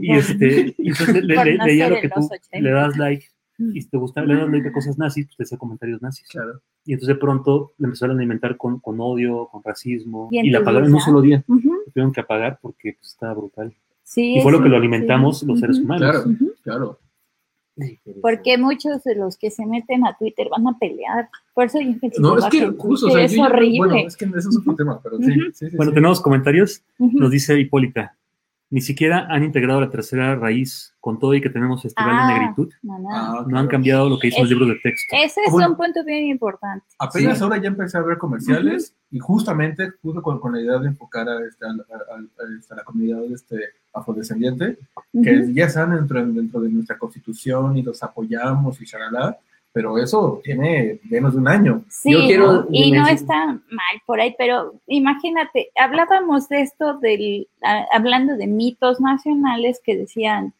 Y, este, y entonces le, le- leía lo que tú 80. le das like y si te gusta, le das like a cosas nazis, pues te hacía comentarios nazis. Claro. Y entonces de pronto le empezaron a alimentar con, con odio, con racismo, Y y, la apagaron en un solo día. Tuvieron que apagar porque pues, estaba brutal. Sí, Y fue lo que lo alimentamos sí. los seres humanos. Claro, claro. Porque muchos de los que se meten a Twitter van a pelear. Por eso yo No, es que justo, o sea, es yo- horrible. Bueno, es que ese es otro tema, pero sí. Ujú. sí, sí, Bueno, sí. tenemos comentarios. Ujú. Nos dice Hipólita. ni siquiera han integrado la tercera raíz con todo y que tenemos festival Ah, de negritud. No, no. Ah, No han cambiado lo que dicen los libros de texto. Ese es Bueno. un punto bien importante. Apenas Sí. ahora ya empecé a ver comerciales y justamente justo con, con la idea de enfocar a, este, a, a- a- a la comunidad este, afrodescendiente, que Ujú. ya están dentro, dentro de nuestra constitución y los apoyamos y shalala, pero eso tiene menos de un año. Sí, Yo quiero y no está mal por ahí, pero imagínate, hablábamos de esto del, a- hablando de mitos nacionales que decían,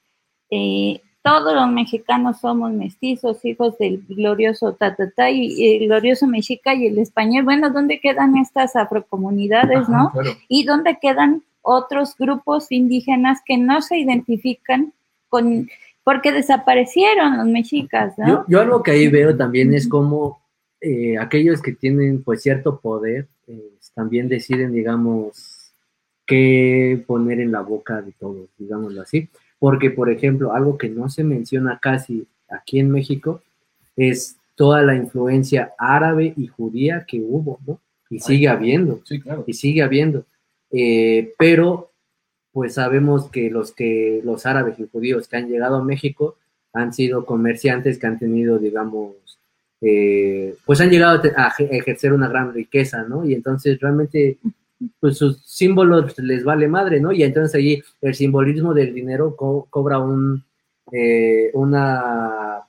eh, todos los mexicanos somos mestizos, hijos del glorioso tatatá y, y el glorioso mexica y el español. Bueno, ¿dónde quedan estas afrocomunidades, Ajá, no? Claro. y dónde quedan otros grupos indígenas que no se identifican con, porque desaparecieron los mexicas, ¿no? Yo, yo algo que ahí veo también es como eh, aquellos que tienen pues cierto poder eh, también deciden, digamos, qué poner en la boca de todos, digámoslo así. Porque, por ejemplo, algo que no se menciona casi aquí en México es toda la influencia árabe y judía que hubo, ¿no? Y sigue habiendo Sí, claro. y sigue habiendo. Eh, pero pues sabemos que los que los árabes y judíos que han llegado a México han sido comerciantes que han tenido, digamos, eh, pues han llegado a, ejercer una gran riqueza, ¿no? Y entonces realmente, pues sus símbolos les vale madre, ¿no? Y entonces allí el simbolismo del dinero co- cobra un, eh, una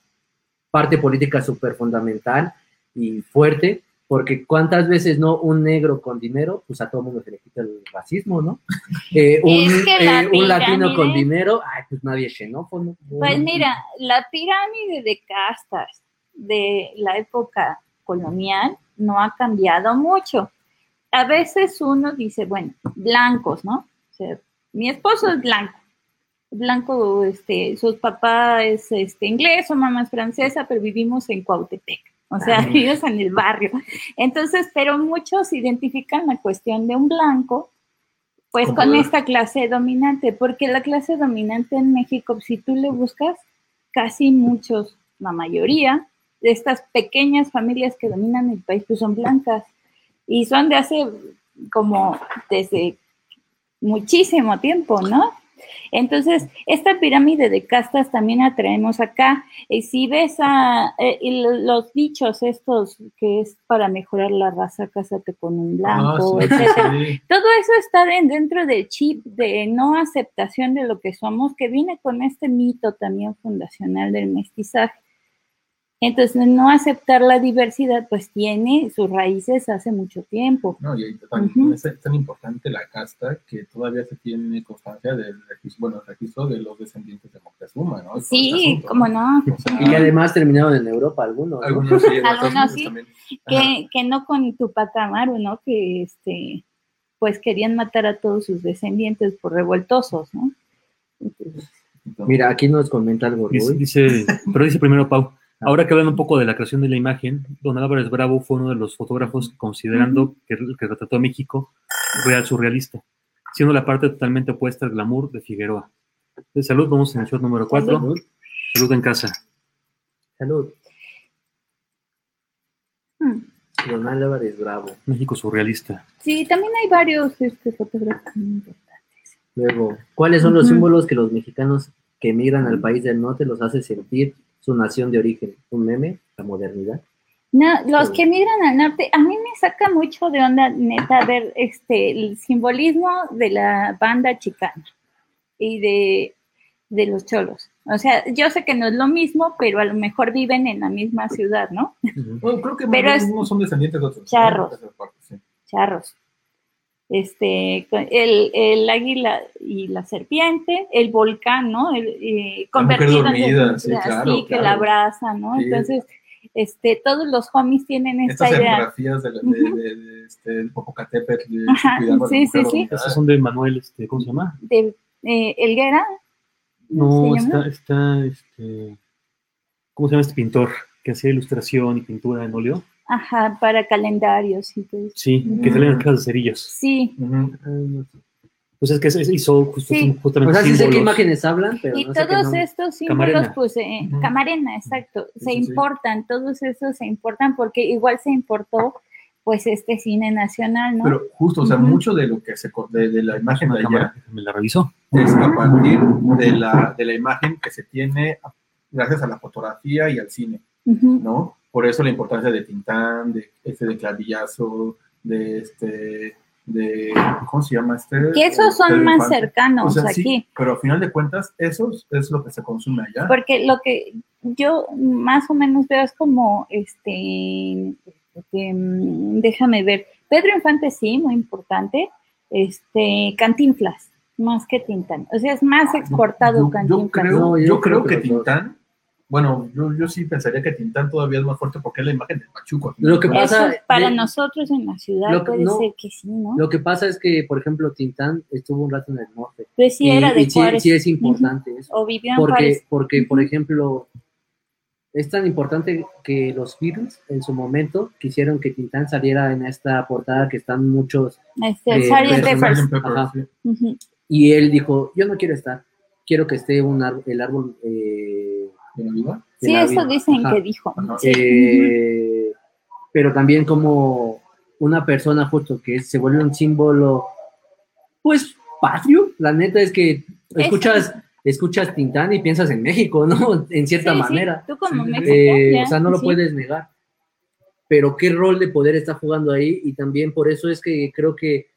parte política súper fundamental y fuerte, porque cuántas veces no un negro con dinero, pues a todo mundo se le quita el racismo, ¿no? *laughs* Eh, un, Es que la eh, un latino con dinero, ay, pues nadie es xenófono. Pues mira, la pirámide de castas de la época colonial no ha cambiado mucho. A veces uno dice, bueno, blancos, ¿no? O sea, mi esposo es blanco. Blanco, este, sus papás es este, inglés, su mamá es francesa, pero vivimos en Cuautepec. O sea, Ah. *laughs* vivimos en el barrio. Entonces, pero muchos identifican la cuestión de un blanco, pues con esta clase dominante, porque la clase dominante en México, si tú le buscas, casi muchos, la mayoría de estas pequeñas familias que dominan el país, pues son blancas y son de hace como desde muchísimo tiempo, ¿no? Entonces, esta pirámide de castas también la traemos acá. Y si ves a eh, y los dichos estos que es para mejorar la raza, cásate con un blanco, Ah, sí, etcétera. sí. Todo eso está de- dentro del chip de no aceptación de lo que somos, que viene con este mito también fundacional del mestizaje. Entonces, no aceptar la diversidad, pues tiene sus raíces hace mucho tiempo. No, y Ujú. es tan importante la casta que todavía se tiene constancia del registro, bueno, el registro de los descendientes de Moctezuma, ¿no? Sí, cómo no, O sea, Y además terminaron en Europa algunos. ¿no? algunos sí, Algunos sí. también. Que, que no con Tupac Amaru, ¿no? Que este, pues querían matar a todos sus descendientes por revoltosos, ¿no? Entonces, Mira, aquí nos comenta algo, Dice, dice- pero dice primero Pau. Ahora que hablan un poco de la creación de la imagen, Don Álvarez Bravo fue uno de los fotógrafos considerando que, que retrató a México real surrealista, siendo la parte totalmente opuesta al glamour de Figueroa. De salud, vamos en el shot número 4. Salud. Salud en casa. Salud. hmm. Don Álvarez Bravo. México surrealista. Sí, también hay varios este, fotógrafos muy importantes. Luego, ¿cuáles son los símbolos que los mexicanos que emigran al país del norte los hace sentir su nación de origen? Un meme, la modernidad. No, los Sí. que migran al norte, a mí me saca mucho de onda, neta, ver este, el simbolismo de la banda chicana y de, de los cholos. O sea, yo sé que no es lo mismo, pero a lo mejor viven en la misma ciudad, ¿no? Bueno, creo que Pero más es- son descendientes de otros. ¿no? Charros. Parte, sí. charros. Este, el, el águila y la serpiente, el volcán, ¿no? El, eh, La mujer convertido en- dormida, sí, así claro, que claro. la abraza, ¿no? Sí. Entonces, este, todos los homies tienen esta Estas idea. etnografías de, de, de, de, este, del Popocatépetl, de Ajá, sí, sí, sí. Esos son de Manuel, este, ¿cómo se llama? De eh, Elguera. No, está, está, este, ¿cómo se llama este pintor? Que hacía ilustración y pintura en óleo. Ajá, para calendarios y todo eso. Sí, que salen de cerillos. Sí, Ujú. Pues es que se hizo justo, Sí. justamente O sea, sí sé qué símbolos. imágenes hablan, pero y no sé qué todos estos símbolos, Camarena. pues, eh, camarena, exacto, Sí, se sí, importan, todos esos se importan porque igual se importó pues este cine nacional, ¿no? Pero justo, o sea, mucho de lo que se, de, de la imagen de La cámara, allá me la revisó. es a partir de la, de la imagen que se tiene gracias a la fotografía y al cine. ¿no? Por eso la importancia de Tintán, de este de Clavillazo, de este, de, ¿cómo se llama este? Que esos son Pedro más Infante. cercanos O sea, sí, aquí. pero al final de cuentas, eso es lo que se consume allá. Porque lo que yo más o menos veo es como, este, este, mm, déjame ver, Pedro Infante sí, muy importante, este, Cantinflas, más que Tintán. O sea, es más exportado Yo, yo Cantinflas. creo, No, yo yo creo creo que. Tintán, bueno, yo, yo sí pensaría que Tintán todavía es más fuerte porque es la imagen del Pachuco. Lo que Eso pasa- para de- nosotros en la ciudad lo que- puede no, ser que sí, ¿no? Lo que pasa es que, por ejemplo, Tintán estuvo un rato en el norte. Pues sí y, era de y sí, Juárez. sí es importante eso. O vivió en Porque, Juárez. porque por ejemplo, es tan importante que los Beatles en su momento quisieron que Tintán saliera en esta portada que están muchos Este, eh, Sgt. personajes. Peppers. Y él dijo, yo no quiero estar, quiero que esté un el árbol eh, ¿De Navidad? de Sí, la eso vida". dicen Ajá. que dijo. Sí. Eh, pero también como una persona justo que se vuelve un símbolo, pues patrio. La neta es que escuchas, escuchas Tintán y piensas en México, *laughs* ¿no? En cierta Sí, sí, manera. Tú como. México, Eh, ya, o sea, no lo sí. puedes negar. Pero qué rol de poder está jugando ahí y también por eso es que creo que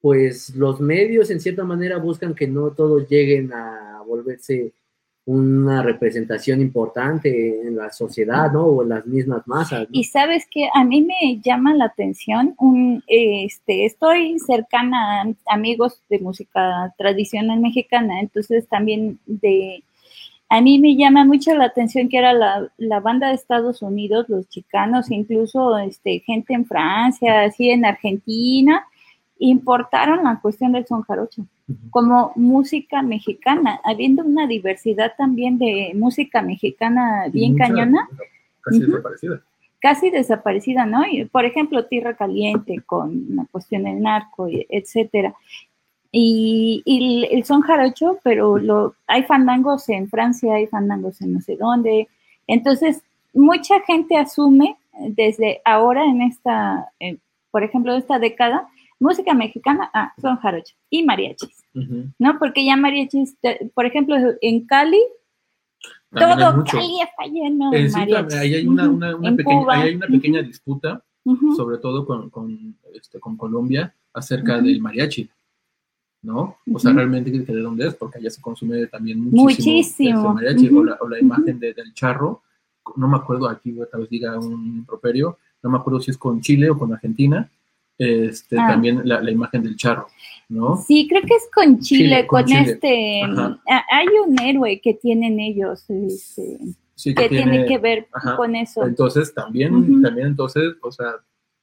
pues los medios en cierta manera buscan que no todos lleguen a volverse una representación importante en la sociedad, ¿no? O en las mismas masas. Y sabes que a mí me llama la atención, un, este, estoy cercana a amigos de música tradicional mexicana, entonces también de, a mí me llama mucho la atención que era la, la banda de Estados Unidos, los chicanos, incluso este, gente en Francia, así en Argentina, importaron la cuestión del son jarocho como música mexicana, habiendo una diversidad también de música mexicana bien Mucha- cañona Casi Ujú. desaparecida. casi desaparecida, ¿no? Y, por ejemplo, Tierra Caliente con la cuestión del narco, etcétera. Y, y el, el son jarocho, pero lo, hay fandangos en Francia, hay fandangos en no sé dónde. Entonces, mucha gente asume desde ahora en esta, eh, por ejemplo, esta década, música mexicana, ah, son jarocho y mariachis. ¿no? Porque ya mariachis, por ejemplo, en Cali, También todo. Cali está lleno de Eh, sí, mariachis. ahí hay una, una, una pequeña, ahí hay una pequeña disputa, sobre todo con, con, este, con Colombia, acerca del mariachi, ¿no? O sea, realmente que de dónde es, porque allá se consume también muchísimo, Muchísimo. este, mariachi, o, la, o la imagen de- del charro, no me acuerdo, aquí tal vez diga un improperio, no me acuerdo si es con Chile o con Argentina, este, Ah. también la, la imagen del charro, ¿no? Sí, creo que es con Chile, Chile, con con, Chile. este, Ajá. hay un héroe que tienen ellos, este, Sí, que tiene que ver ajá. con eso. Entonces, también, también entonces, o sea,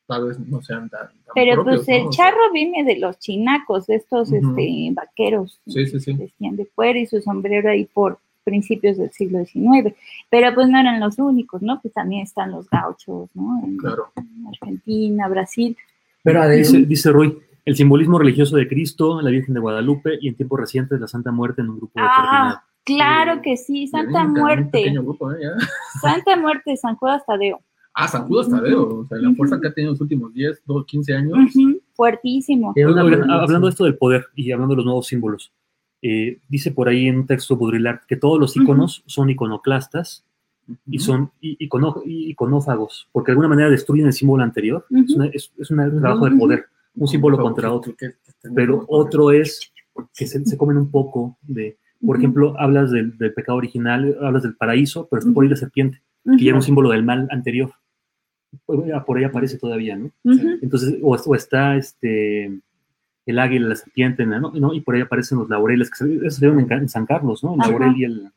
tal vez no sean tan, tan Pero propios, pues el ¿no? O sea, charro viene de los chinacos, de estos este, vaqueros, Sí, sí, sí. vestían de cuero y su sombrero ahí por principios del siglo XIX, pero pues no eran los únicos, ¿no? Pues también están los gauchos, ¿no? En Claro. Argentina, Brasil. Pero además, Dice, dice Roy, el simbolismo religioso de Cristo, la Virgen de Guadalupe y en tiempos recientes la Santa Muerte en un grupo determinado. Ah, claro Sí. que sí, Santa Muerte, grupo, ¿eh? *laughs* Santa Muerte, San Judas Tadeo. Ah, San Judas Tadeo, o sea, la fuerza que ha tenido en los últimos 10, 12, 15 años. Fuertísimo. Una hablando de esto del poder y hablando de los nuevos símbolos, eh, dice por ahí en un texto Baudrillard que todos los iconos son iconoclastas y Ujú. son icono- iconófagos, porque de alguna manera destruyen el símbolo anterior. Es, Ujú. una- es- es un trabajo de poder, un símbolo contra otro. Que- que- que- Pero otro es que se, se comen un poco de, por ejemplo, hablas del, del pecado original, hablas del paraíso, pero está por ahí la serpiente, que ya era un símbolo del mal anterior. Por ahí aparece todavía, ¿no? Entonces, o, o está este el águila, la serpiente, ¿no? ¿no? Y por ahí aparecen los laureles, que se, eso se en, San Carlos, ¿no? El Ajá. laurel y el,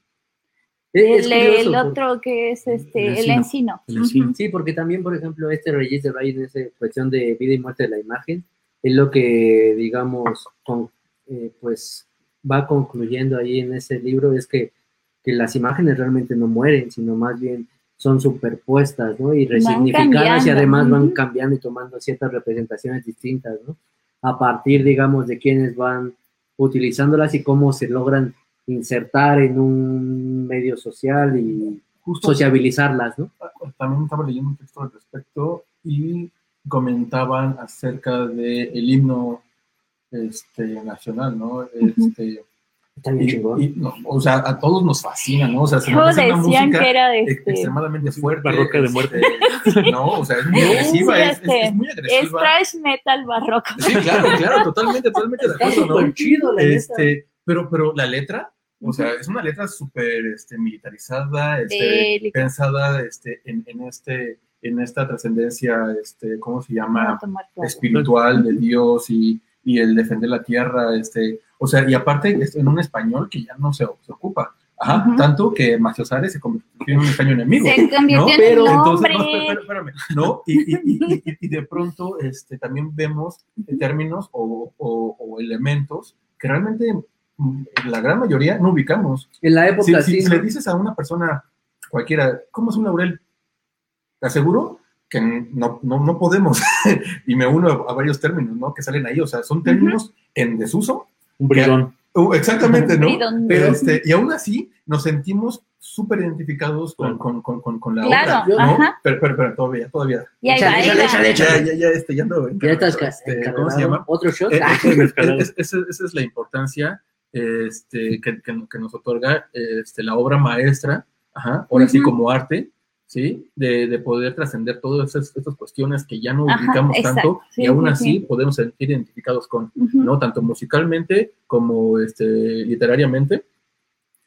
es El, curioso, el porque- otro que es este, El el encino. el. Sí, porque también, por ejemplo, este Reyes de Rey en esa cuestión de vida y muerte de la imagen, es lo que, digamos, con- eh, pues va concluyendo ahí en ese libro, es que, que las imágenes realmente no mueren, sino más bien son superpuestas, ¿no? Y resignificadas y además van cambiando y tomando ciertas representaciones distintas, ¿no? A partir, digamos, de quienes van utilizándolas y cómo se logran insertar en un medio social y Justo sociabilizarlas, ¿no? también estaba leyendo un texto al respecto y comentaban acerca del el himno este, nacional, ¿no? Este, Está bien y- chingón. y, no, o sea, a todos nos fascina, ¿no? O sea, se nos decían música que era ex- este. extremadamente fuerte. Barroca de este, muerte. No, o sea, es muy *laughs* Sí, agresiva, es, es- este, es muy Es agresiva. trash metal barroco. Sí, claro, claro, totalmente, totalmente de acuerdo, ¿no? chido, la. Este, pero, pero la letra, o sea, es una letra súper este, militarizada, este, pensada este, en, en, este, en esta trascendencia, este, ¿cómo se llama? Espiritual de Dios y, y el defender la tierra, este, o sea, y aparte es en un español que ya no se, se ocupa. Ajá, tanto que Maciosare se convirtió en un español enemigo. Se convirtió ¿no? en Pero el Entonces, no, espérame, ¿no? Y, y- y- y- de pronto este, también vemos términos o, o- o elementos que realmente la gran mayoría no ubicamos. En la Si, época si- sí. si le dices a una persona cualquiera, ¿cómo es un laurel? Te aseguro que no, no, no podemos. *laughs* y me uno a, a varios términos, ¿no? Que salen ahí. O sea, son términos en desuso. Un bridón. Uh, exactamente, ¿no? Bridón. Pero este, y aún así nos sentimos súper identificados con, con, con, con, con la Claro, obra, ¿no? ajá. Pero, pero, pero todavía, todavía. Y ahí va, ahí Échale, va. échale, échale. Ya, ya, ya, este, ya ando Ya estás este, ¿Cómo se llama? ¿Otro shot? Eh, Ah, eh, Mezcalado. es- es- esa, esa es la importancia este, que, que- que nos otorga este, la obra maestra, ajá, ahora sí como arte, ¿sí? De, de poder trascender todas esas, estas cuestiones que ya no Ajá, ubicamos exacto. tanto Sí, y aún sí, así sí. podemos sentir identificados con. ¿no? Tanto musicalmente como este, literariamente.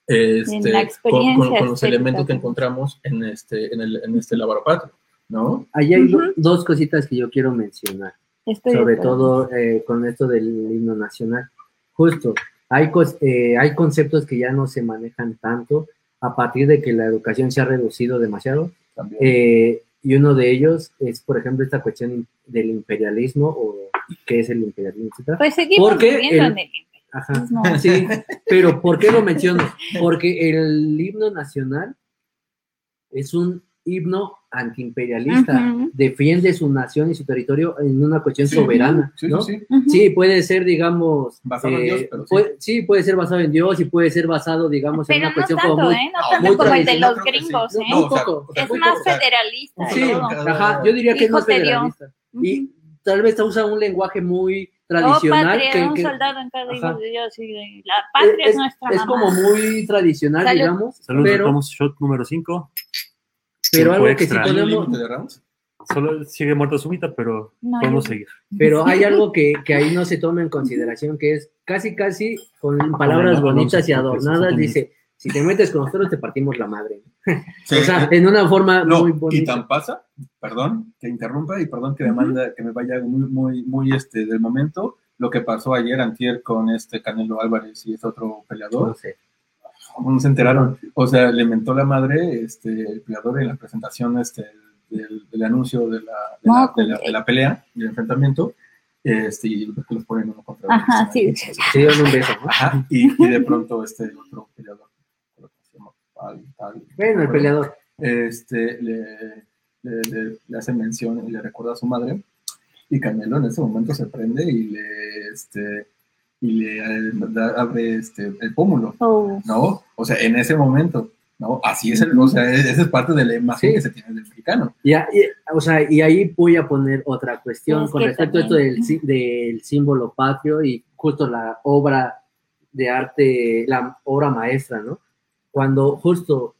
Este, la con, experiencia con- con los elementos que encontramos en este, en el, en este laborapato, ¿no? Ahí hay dos cositas que yo quiero mencionar. Estoy sobre todo eh, con esto del himno nacional. Justo, hay, eh, hay conceptos que ya no se manejan tanto a partir de que la educación se ha reducido demasiado. Eh, y uno de ellos es, por ejemplo, esta cuestión del imperialismo o qué es el imperialismo, etcétera. Pues seguimos Porque viviendo el- en el Ajá. No. Sí, pero ¿por qué lo menciono? Porque el himno nacional es un himno antiimperialista, Ujú. defiende su nación y su territorio en una cuestión Sí, soberana, Sí, ¿no? sí, sí. Ujú. Sí, puede ser, digamos, Basado en eh, Dios, pero sí. puede- sí, puede ser basado en Dios y puede ser basado, digamos, en Pero una no cuestión tanto, como muy... ¿eh? No tanto muy como el de los gringos, ¿eh? No, o sea, poco. o sea, es más poco, o sea, federalista. Sí. Ajá, yo diría que es más te dio. federalista. Y tal vez usa un lenguaje muy Oh, tradicional. patria, que- un que- soldado en cada hijo de Dios. y La patria es, es, nuestra es mamá. como muy tradicional, Salud. digamos, Saludos, pero, shot número 5. Pero algo que sí extra. ¿Hay un podemos? Solo sigue muerta súbita, pero No, podemos seguir. pero hay algo que, que ahí no se toma en consideración, que es casi, casi con palabras bonitas y adornadas, dice, si te metes con nosotros te partimos la madre. *laughs* Sí, o sea, eh, en una forma no, muy y bonita. tan pasa, perdón que interrumpa y perdón que me manda, que me vaya muy, muy, muy este del momento, lo que pasó ayer antier con este Canelo Álvarez y ese otro peleador, No sé. no se enteraron, o sea, le mentó la madre este, el peleador en la presentación este, del, del anuncio de la, de, No, la, de la- de la pelea, del enfrentamiento, este, y los que los ponen uno contra otro. Ajá, sí. Se dieron un beso, ¿no? Ajá, y, y de pronto este otro peleador, Bueno, el peleador. este, le, le, le- le hace mención y le recuerda a su madre. Y Canelo en ese momento se prende y le, este, y le da- abre este, el pómulo, Oh. ¿no? O sea, en ese momento, ¿no? Así es, el, o sea, esa es parte de la imagen Sí. que se tiene del mexicano. Y, a- y- o sea, y ahí voy a poner otra cuestión Es con respecto a esto del, sí- del símbolo patrio y justo la obra de arte, la obra maestra, ¿no? Cuando justo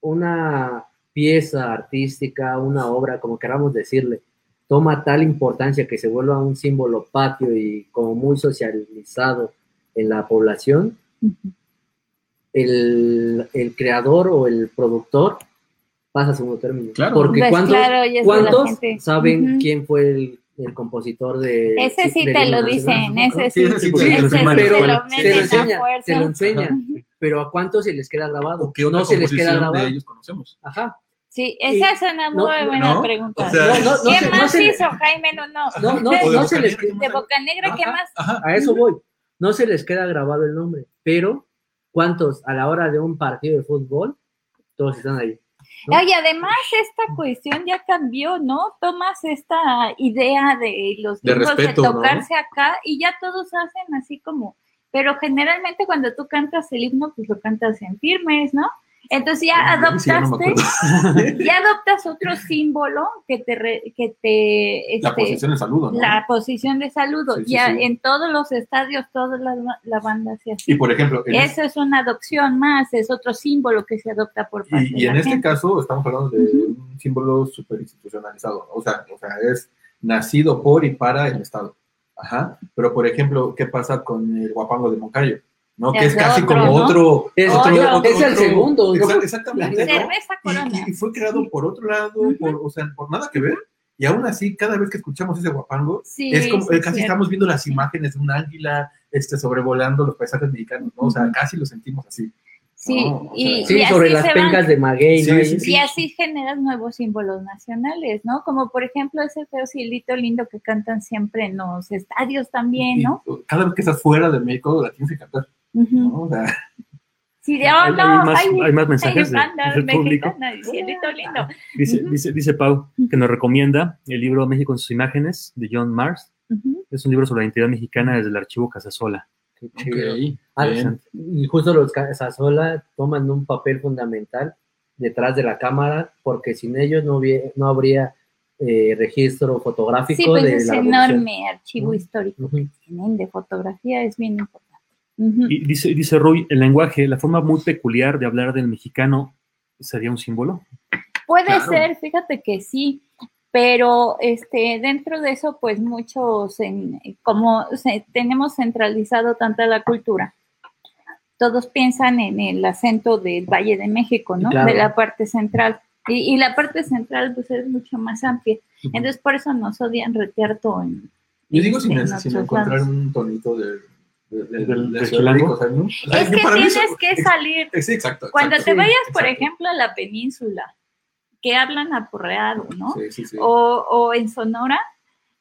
una pieza artística, una obra, como queramos decirle, toma tal importancia que se vuelva un símbolo patrio y como muy socializado en la población, el, el creador o el productor pasa a segundo término. Claro. Porque Pues ¿cuántos, claro, de ¿cuántos saben Ujú. quién fue el, el compositor de... Ese sí del te lo dicen, ese Sí, sí. ese sí, ese se lo enseña, se lo enseña, pero ¿a cuántos se les queda grabado? ¿O qué otra No se les queda grabado. de ellos conocemos? Ajá. Sí, esa es una muy no, buena no, pregunta. o sea, No, no, no ¿Qué se- no más se- hizo Jaime? No, no. No, de se les Bocanegra, De Boca Negra, ¿qué Ajá, más? Ajá. a eso voy. No se les queda grabado el nombre, pero ¿cuántos a la hora de un partido de fútbol? Todos están ahí. ¿no? Oye, además esta cuestión ya cambió, ¿no? Tomas esta idea de los De de, tocarse acá y ya todos hacen así como, pero generalmente cuando tú cantas el himno, pues lo cantas en firmes, ¿no? Entonces ya Sí, no adoptaste, *laughs* ya adoptas otro símbolo que te, re- que te, La este, posición de saludo, ¿no? la posición de saludo. Sí, sí, ya en todos los estadios, toda la, la banda se hace. Y por ejemplo, Eso es una adopción más, es otro símbolo que se adopta por parte Y, y de en la este gente. caso estamos hablando de un símbolo súper institucionalizado, o sea, o sea, es nacido por y para el Estado. Ajá. Pero, por ejemplo, ¿qué pasa con el guapango de Moncayo? ¿No? Que Es casi otro, como ¿no? otro... Es, Otro- otro- es el segundo. Exa- Exactamente. ¿no? Cerveza Y- corona. Y, y fue creado por otro lado, por, o sea, por nada que ver. Y aún así, cada vez que escuchamos ese guapango, Sí, es como, sí, casi estamos viendo las imágenes de un águila este, sobrevolando los paisajes mexicanos, ¿no? O sea, casi lo sentimos así. Sí, No, o y, Sí, sobre las pencas de maguey, ¿no? Sí, Ahí- sí, sí. Y así generas nuevos símbolos nacionales, ¿no? Como por ejemplo ese feo cielito lindo que cantan siempre en los estadios también, ¿no? Y cada vez que estás fuera de México, la tienes que cantar, Ujú. ¿no? O sea, Sí, de, Hay- oh, no, hay más- hay, hay más mensajes de- banda del público. lindo. Dice, Ujú. dice, dice Pau que nos recomienda el libro México en sus imágenes de John Mars. Ujú. Es un libro sobre la identidad mexicana desde el archivo Casasola. Qué chido. ok, Ah. Y justo los Casasola toman un papel fundamental detrás de la cámara, porque sin ellos no, hubie- no habría eh, registro fotográfico Sí, pues de ese la revolución. enorme archivo Ujú. histórico Ujú. que tienen de fotografía es bien importante. Y dice, dice Rui, el lenguaje, la forma muy peculiar de hablar del mexicano, ¿sería un símbolo? Puede Claro. ser, fíjate que sí, pero este dentro de eso, pues muchos, en- como se- tenemos centralizado tanta la cultura, todos piensan en el acento del Valle de México, ¿no? Claro. De la parte central. Y, y la parte central, pues es mucho más amplia. Entonces, por eso nos odian retear todo. en- Yo digo sin, en otros encontrar lados. un tonito de, Es que para mí tienes eso- que salir. exacto. Cuando exacto, te sí, vayas, por ejemplo, a la península, que hablan aporreado, ¿no? Sí, sí, sí. o, o en Sonora,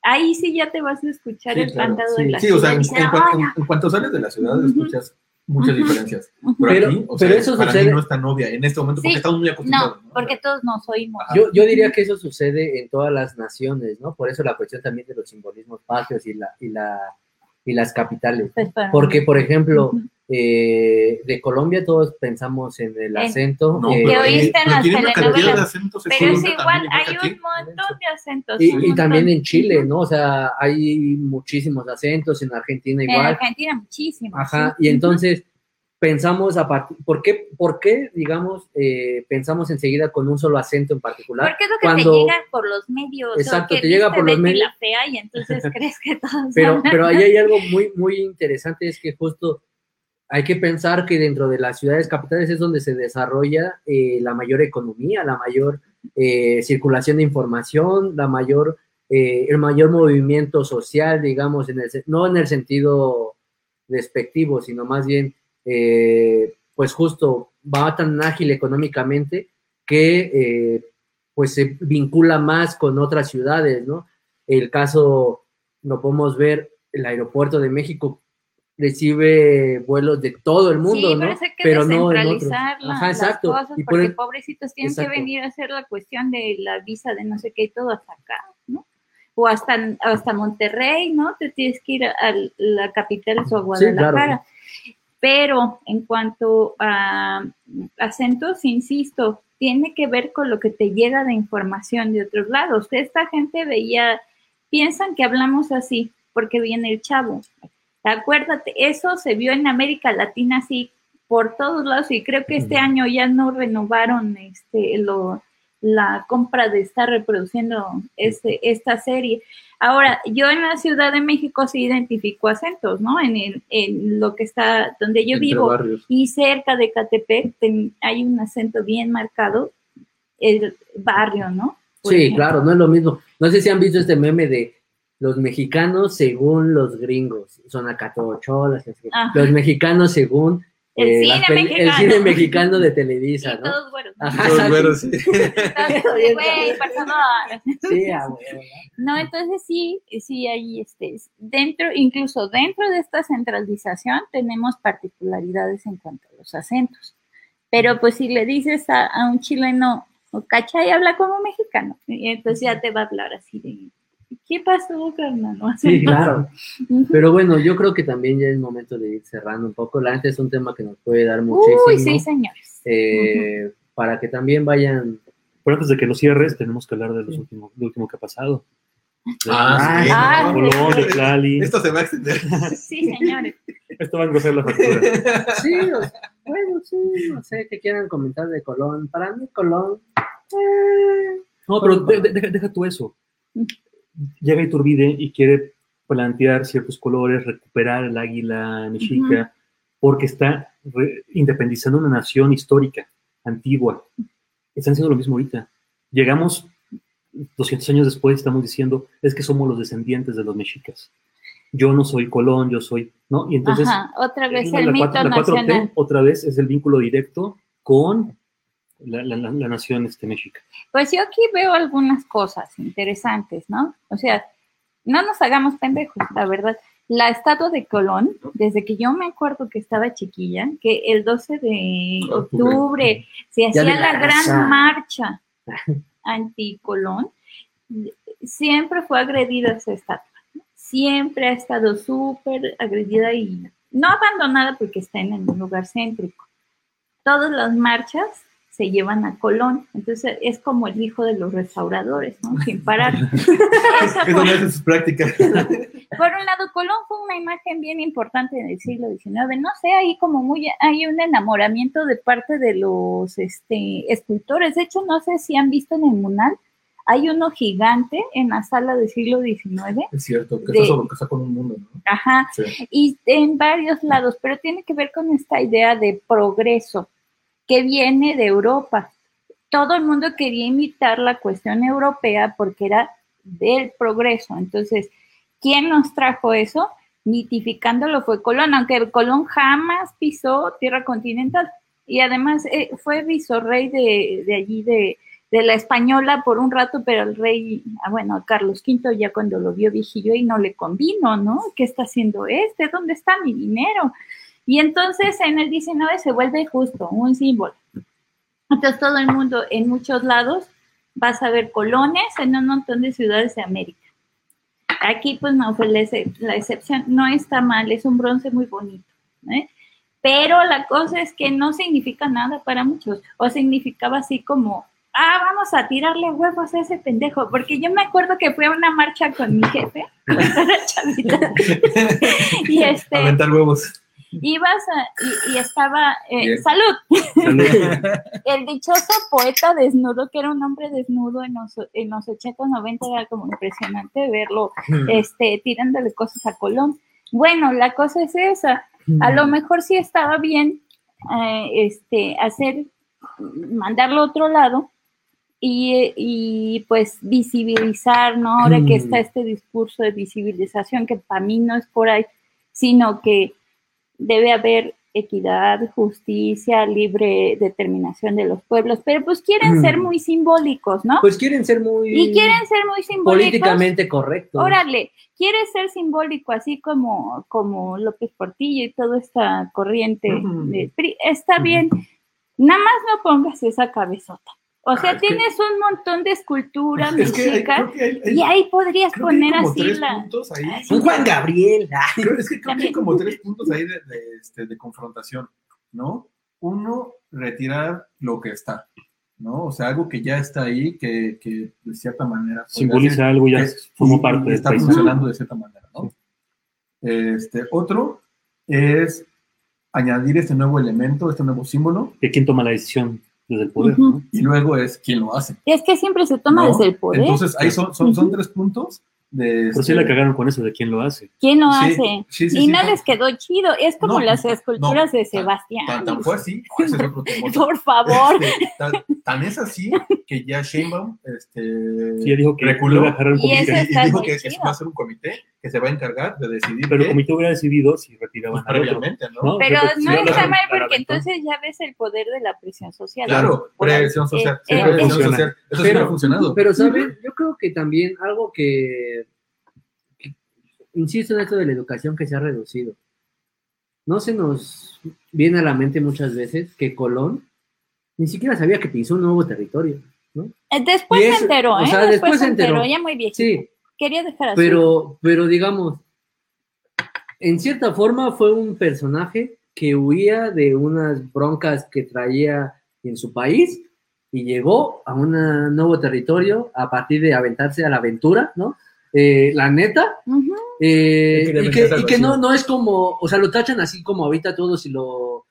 ahí sí ya te vas a escuchar Sí, el claro, cantado de sí. la Sí, o sea, ciudad. en, en en- cuanto sales de la ciudad, Ujú. escuchas muchas diferencias. Pero, Pero- aquí, o pero sea, eso para sucede- mí no es tan novia en este momento porque Sí. estamos muy acostumbrados. No, porque todos nos oímos. Yo, yo diría que eso sucede en todas las naciones, ¿no? Por eso la cuestión también de los simbolismos patrios y, la, y, la, y las capitales. *laughs* Pues, para- Porque, por ejemplo, eh, de Colombia todos pensamos en el En- acento. No, eh, Que oíste en las telenovelas. de acentos en Pero es igual, también, hay un montón de acentos. y, y también en Chile, ¿no? O sea, hay muchísimos acentos, en Argentina En igual. Argentina muchísimo. Ajá, sí. y entonces pensamos a partir, ¿por qué, por qué digamos, eh, pensamos enseguida con un solo acento en particular? Porque es lo que cuando- te llega por los medios. Exacto, te llega por los medios. la fea y entonces *laughs* crees que todos Pero, hablan. pero ahí hay algo muy, muy interesante, es que justo hay que pensar que dentro de las ciudades capitales es donde se desarrolla eh, la mayor economía, la mayor eh, circulación de información, la mayor, eh, el mayor movimiento social, digamos, en el, no en el sentido despectivo, sino más bien, eh, pues justo va tan ágil económicamente que eh, pues se vincula más con otras ciudades, ¿no? El caso lo podemos ver, el aeropuerto de México recibe vuelos de todo el mundo, sí, ¿no? que Pero no en otros. las cosas Y por porque el- pobrecitos tienen Exacto. que venir a hacer la cuestión de la visa de no sé qué y todo hasta acá, ¿no? O hasta, hasta Monterrey, ¿no? Te tienes que ir a, la capital o a Guadalajara. Pero en cuanto a acentos, insisto, tiene que ver con lo que te llega de información de otros lados. Esta gente veía, piensan que hablamos así porque viene el chavo. Acuérdate, eso se vio en América Latina así por todos lados y creo que este año ya no renovaron este lo, la compra de estar reproduciendo este, esta serie. Ahora, yo en la Ciudad de México sí identifico acentos, ¿no? En, el, en lo que está, donde yo Entre vivo barrios. y cerca de Catepec ten- hay un acento bien marcado, el barrio, ¿no? Por Sí, ejemplo. claro, no es lo mismo. No sé si han visto este meme de los mexicanos según los gringos, son acatocholas, los mexicanos según El eh, cine el mexicano. cine mexicano de Y Televisa, ¿no? todos. Ajá, Todos güeros, sí. *laughs* Todos de, güey, por favor. Sí, ah, bueno. No, entonces sí, sí hay este, dentro, incluso dentro de esta centralización tenemos particularidades en cuanto a los acentos. Pero pues si le dices a, a un chileno, o cachai habla como mexicano, y entonces ya te va a hablar así de, ¿Qué pasó, carnal? No, *laughs* Sí, claro. Pero bueno, yo creo que también ya es momento de ir cerrando un poco. La gente es un tema que nos puede dar muchísimo. Uy, sí, señores. eh, Para que también vayan. Pero antes de que lo cierres, tenemos que hablar de los últimos, lo último que ha pasado. Ah, sí, Ah, no, de Colón, de no, Tlali. Esto se va a extender. *laughs* Sí, señores. Esto va a engrosar la factura. *laughs* Sí, o sea, bueno, sí, no sé qué quieran comentar de Colón. Para mí, Colón. eh, No, pero de- de- deja, deja tú eso. Llega Iturbide y quiere plantear ciertos colores, recuperar el águila mexica, porque está independizando una nación histórica, antigua. Están haciendo lo mismo ahorita. Llegamos 200 años después, estamos diciendo, es que somos los descendientes de los mexicas. Yo no soy Colón, yo soy, ¿no? Y entonces, Ajá, otra vez el mito cuatro- la 4T, nacional. otra vez es el vínculo directo con la, la- la- la nación este, mexica. Pues yo aquí veo algunas cosas interesantes, ¿no? O sea, no nos hagamos pendejos, la verdad. La estatua de Colón, desde que yo me acuerdo que estaba chiquilla, que el 12 de Octubre. se hacía la gran marcha *laughs* anti-Colón, siempre fue agredida esa estatua. Siempre ha estado súper agredida y no abandonada porque está en un lugar céntrico. Todas las marchas se llevan a Colón. Entonces es como el hijo de los restauradores, ¿no? Sin parar. *laughs* Es donde hacen sus prácticas. *laughs* por un lado, Colón fue una imagen bien importante en el siglo XIX. No sé, ahí como muy, hay un enamoramiento de parte de los este, escultores. De hecho, no sé si han visto en el Munal, hay uno gigante en la sala del siglo XIX. Es cierto, que De- está sobre que está con un mundo, ¿no? Ajá, Sí. y en varios lados, pero tiene que ver con esta idea de progreso que viene de Europa. Todo el mundo quería imitar la cuestión europea porque era del progreso. Entonces, ¿quién nos trajo eso? Mitificándolo fue Colón, aunque Colón jamás pisó tierra continental. Y además eh, fue visorrey de, de allí, de, de la española por un rato, pero el rey, ah, bueno, Carlos V ya cuando lo vio viejillo y no le convino, ¿no? ¿Qué está haciendo este? ¿Dónde está mi dinero? Y entonces en el 19 se vuelve justo un símbolo. Entonces todo el mundo en muchos lados vas a ver colones en un montón de ciudades de América. Aquí pues no fue la, excep- la excepción, no está mal, es un bronce muy bonito. ¿eh? Pero la cosa es que no significa nada para muchos, o significaba así como, ah, vamos a tirarle huevos a ese pendejo, porque yo me acuerdo que fui a una marcha con mi jefe, *laughs* cuando era chavita, *laughs* y este, Aventar huevos. Ibas a- y, y estaba, eh, salud, *laughs* el dichoso poeta desnudo, que era un hombre desnudo en los, en los 80, 90, era como impresionante verlo este, tirándole cosas a Colón. Bueno, la cosa es esa. A lo mejor sí estaba bien eh, este, hacer, mandarlo a otro lado y, y, pues visibilizar, ¿no? Ahora que está este discurso de visibilización, que para mí no es por ahí, sino que debe haber equidad, justicia, libre determinación de los pueblos, pero pues quieren ser muy simbólicos, ¿no? Pues quieren ser muy. y quieren ser muy simbólicos. políticamente correctos. Órale, quiere ser simbólico, así como, como López Portillo y toda esta corriente. De. Está bien, nada más no pongas esa cabezota. O sea, Ah, que- tienes un montón de escultura *laughs* Es que hay- mexica creo que hay- hay- y ahí podrías poner como así tres la... ahí. Un Juan Gabriel. *laughs* Creo- es que creo que hay También. como tres puntos ahí de, de, este, de confrontación, ¿no? Uno, retirar lo que está, ¿no? O sea, algo que ya está ahí, que, que de cierta manera... Simboliza ser- algo, ya y- parte y del está país. funcionando de cierta manera, ¿no? Este, otro es añadir este nuevo elemento, este nuevo símbolo, ¿De quién toma la decisión desde el poder? Y luego es quién lo hace. Es que siempre se toma ¿no? desde el poder. Entonces, ahí son, son, son tres puntos de... Pero sí este, la cagaron con eso de quién lo hace. ¿Quién lo sí, hace? sí, sí, y sí, no no. les quedó chido. Es como No, las esculturas no, de Sebastián. Tan, tan fue así, ese es otro tema. *laughs* Por favor. Este, tan, tan es así que ya Sheinbaum este, Sí, ya dijo que reculó Y comité, ese y, está dijo que, chido. va a ser un comité que se va a encargar de decidir pero el comité hubiera decidido si retiraban pues, previamente, ¿no? ¿no? Pero no está mal porque entonces ya ves el poder de la presión social. Claro, presión social. Eh, eh, social. Eso sí ha funcionado. Pero, ¿saben? Yo creo que también algo que- Insisto en esto de la educación que se ha reducido. No se nos viene a la mente muchas veces que Colón ni siquiera sabía que pisó un nuevo territorio. ¿no? Eh, Después se enteró, o ¿eh? sea, después, después se enteró, enteró. ya muy viejito. Sí, quería dejar así. Pero, pero digamos, en cierta forma fue un personaje que huía de unas broncas que traía en su país y llegó a un nuevo territorio a partir de aventarse a la aventura, ¿no? Eh, la neta, Ujú. Eh, y que, y que no, no es como, o sea, lo tachan así como ahorita todos y lo,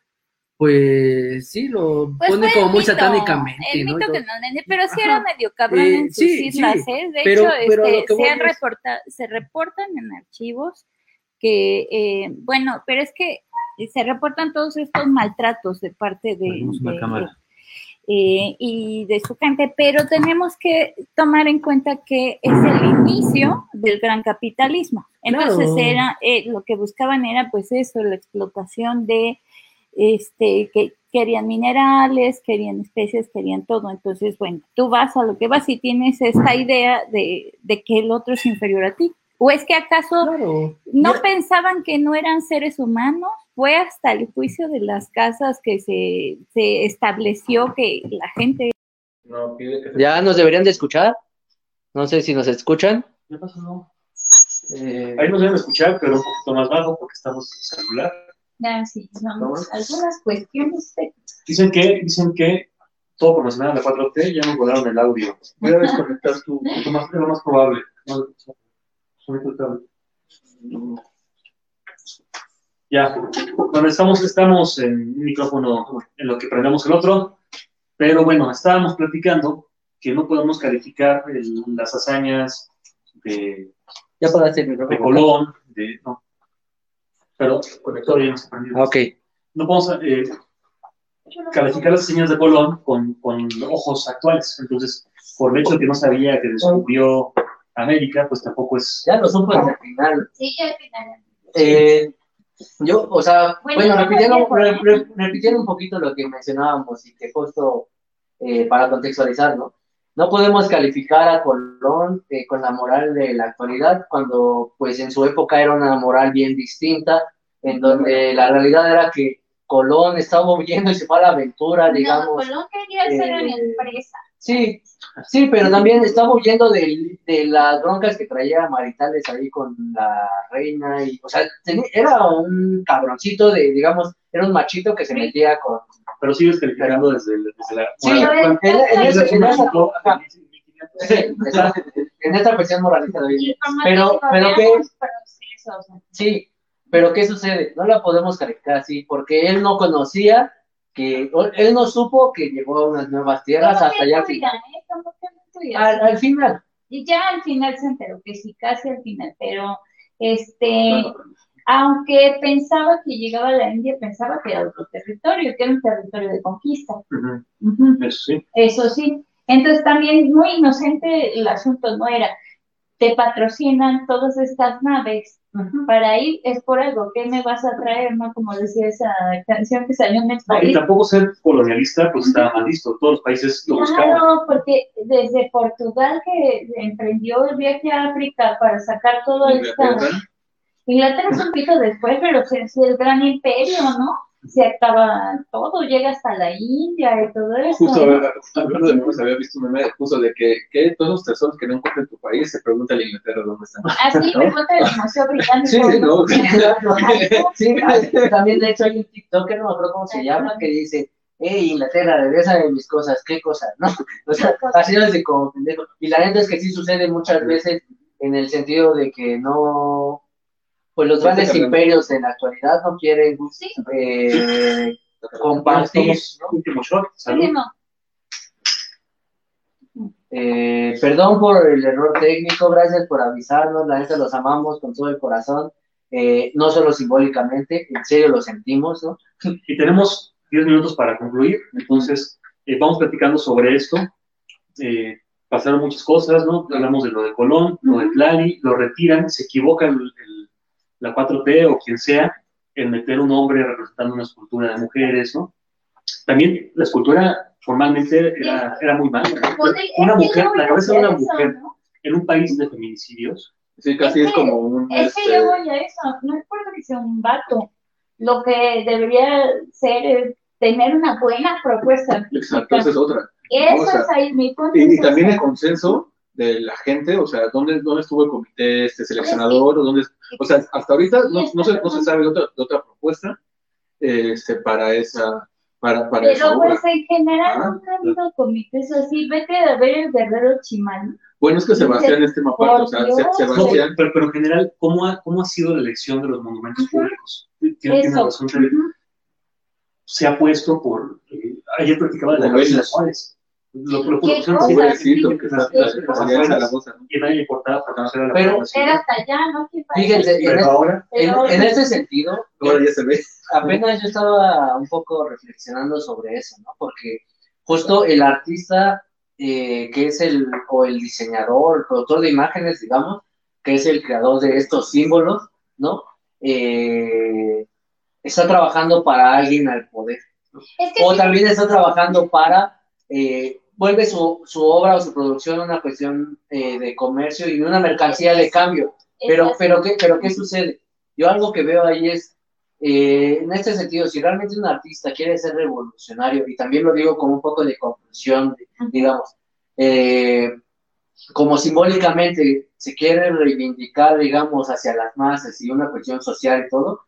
pues sí, lo Pues ponen fue como muy mito, satánicamente, El mito que no pero sí era Ajá. medio cabrón Eh, en sus sí, islas, sí, ¿eh? De pero- hecho, pero este, se, han es- reporta- se reportan en archivos que, eh, bueno, pero es que se reportan todos estos maltratos de parte de, Tenemos una de- cámara. Eh, y de su gente, pero tenemos que tomar en cuenta que es el inicio del gran capitalismo. Entonces Claro. era eh, lo que buscaban era pues eso, la explotación de este que querían minerales, querían especies, querían todo. Entonces, bueno, tú vas a lo que vas y tienes esta idea de, de que el otro es inferior a ti. ¿O es que acaso Claro. no Ya- pensaban que no eran seres humanos? Fue hasta el juicio de las casas que se, se estableció que la gente No, pide que se- Ya nos deberían de escuchar. No sé si nos escuchan. ¿Qué pasó? No. Eh, Ahí nos deben escuchar, pero un poquito más bajo porque estamos en celular. Ya, sí, vamos. Algunas cuestiones técnicas. Dicen que, dicen que todo promocionado en la 4T ya nos volaron el audio. Voy a desconectar tu, tu más, es lo más probable. No, cable. Ya, bueno, estamos, estamos en un micrófono en lo que prendemos el otro, pero bueno, estábamos platicando que no podemos calificar el- las hazañas de, ya el de. Colón, de, no, pero conector ya no se prendió Ah, Ok. no podemos eh, calificar las señas de Colón con, con ojos actuales. Entonces, por el hecho de que no sabía que descubrió América, pues tampoco es. Ya lo supo el final. Sí, ya al final. Eh, yo, o sea, Bueno, bueno, no repitieron, fue re- tiempo, re- repitieron un poquito lo que mencionábamos y que justo eh, para contextualizar, ¿no? No podemos calificar a Colón eh, con la moral de la actualidad cuando, pues, en su época era una moral bien distinta, en donde la realidad era que Colón estaba huyendo y se fue a la aventura, digamos. No, Colón quería ser eh, una empresa. Sí, sí, pero también estaba huyendo de, de las broncas que traía maritales ahí con la reina y, o sea, tenía- era un cabroncito de, digamos, era un machito que se metía con... Pero sigues calificando desde, desde la. Sí, bueno, en, en- en esa- en esa- ajá, 1500. sí, exacto, en esta versión moralista de Pero- pero ¿qué? Sí, pero ¿qué sucede? No la podemos calificar así, porque él no conocía que, o- él no supo que llegó a unas nuevas tierras ¿Cómo hasta allá al eh? Al, al final, Y ya al final se enteró que sí, casi al final, pero este, aunque pensaba que llegaba a la India, pensaba que era otro territorio, que era un territorio de conquista. Eso sí. Eso sí. Entonces también muy inocente el asunto no era. Te patrocinan todas estas naves para ir, es por algo, ¿qué me vas a traer? ¿No? Como decía esa canción que salió en el No, y tampoco ser colonialista, pues está mal visto. Todos los países lo buscaban. Claro, porque desde Portugal que emprendió el viaje a África para sacar todo esto. Inglaterra. Inglaterra es un poquito después, pero sí, sí, el gran imperio, ¿no? Se acaba todo, llega hasta la India y todo eso. Justo ¿no? hablando de memes, había visto un meme justo de que, que todos los tesoros que no encuentra en tu país se pregunta a la Inglaterra dónde están. Así, ¿No? pregunta del Museo Británico. Sí, sí, no. *laughs* Sí, también de hecho hay un TikToker, no me acuerdo cómo se llama, que dice, hey, Inglaterra, regresa de mis cosas, ¿qué cosas? ¿No? *laughs* O sea, así de como pendejo. Y la neta es que sí sucede muchas veces en el sentido de que no, pues los grandes Sí, imperios en la actualidad no quieren Sí, eh, compartir, último shot. Eh, perdón por el error técnico, gracias por avisarnos, la neta los amamos con todo el corazón, eh, no solo simbólicamente, en serio lo sentimos, ¿no? *laughs* Y tenemos 10 minutos para concluir, entonces eh, vamos platicando sobre esto. Eh, pasaron muchas cosas, ¿no? Hablamos de lo de Colón, lo de Tlali, lo retiran, se equivoca el- el- la 4T o quien sea en meter un hombre representando una escultura de mujeres, ¿no? También la escultura formalmente era, era muy mala. Pues, Una es mujer, la cabeza de una mujer en un país de feminicidios. Sí, casi Es es que- como un. Es que este, yo voy a eso, no importa que sea un vato. Lo que debería ser es tener una buena propuesta Exacto, esa es otra. Eso o sea, es ahí mi punto. Y, y es también el consenso de la gente, o sea, ¿dónde, dónde estuvo el comité este seleccionador? O, dónde, o sea, hasta ahorita no, no, se, no se sabe de otra, de otra propuesta este, para esa para, para Pero esa obra. pues en general Ah, nunca ha habido comités así. Vete a ver el Guerrero Chimal. Bueno, es que Sebastián es tema aparte, o sea, Dios. No, Sebastián, pero, pero en general, ¿cómo ha, ¿cómo ha sido la elección de los monumentos públicos? Tiene, tiene razón. Se ha puesto por. eh, ayer practicaba de la cabeza de Juárez. Lo, lo, ¿Qué lo pusieron cosa? así, pobrecito, sí, que las- a nadie importaba porque no era la Pero-. Era hasta allá, ¿no? Fíjense, en, ahora, en, Pero- en ese sentido, Ahora ya se ve. apenas yo estaba un poco reflexionando sobre eso, ¿no? Porque justo el artista eh, que es el, o el diseñador, el productor de imágenes, digamos, que es el creador de estos símbolos, ¿no? Eh, está trabajando para alguien al poder. Es que O sí, también está trabajando para, eh, vuelve su, su obra o su producción una cuestión eh, de comercio y una mercancía de cambio. Pero, pero, ¿qué, pero ¿qué sucede? Yo algo que veo ahí es, eh, en este sentido, si realmente un artista quiere ser revolucionario, y también lo digo como un poco de conclusión, digamos, eh, como simbólicamente se quiere reivindicar, digamos, hacia las masas y una cuestión social y todo,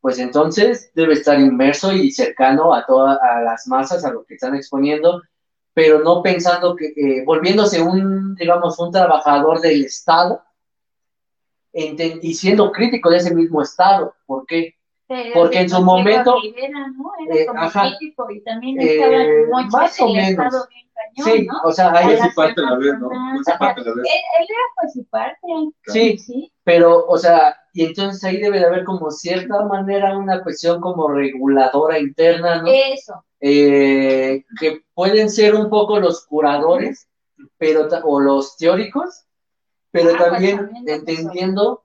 pues entonces debe estar inmerso y cercano a todas a las masas, a lo que están exponiendo, pero no pensando que, eh, volviéndose un, digamos, un trabajador del Estado, enten- y siendo crítico de ese mismo Estado. ¿Por qué? Pero porque en su momento- Rivera, ¿no? Era eh, como ajá. crítico y también Eh, estaba en Mocha más o del menos. Estado bien cañón, Sí, ¿no? o sea, ahí es- su parte a la vez, ¿no? Fue su parte a la vez. Él, él era pues su parte. Sí. sí. pero, o sea, y entonces ahí debe de haber como cierta manera una cuestión como reguladora interna, ¿no? Eso. Eh, que pueden ser un poco los curadores, pero o los teóricos, pero Ah, pues también entendiendo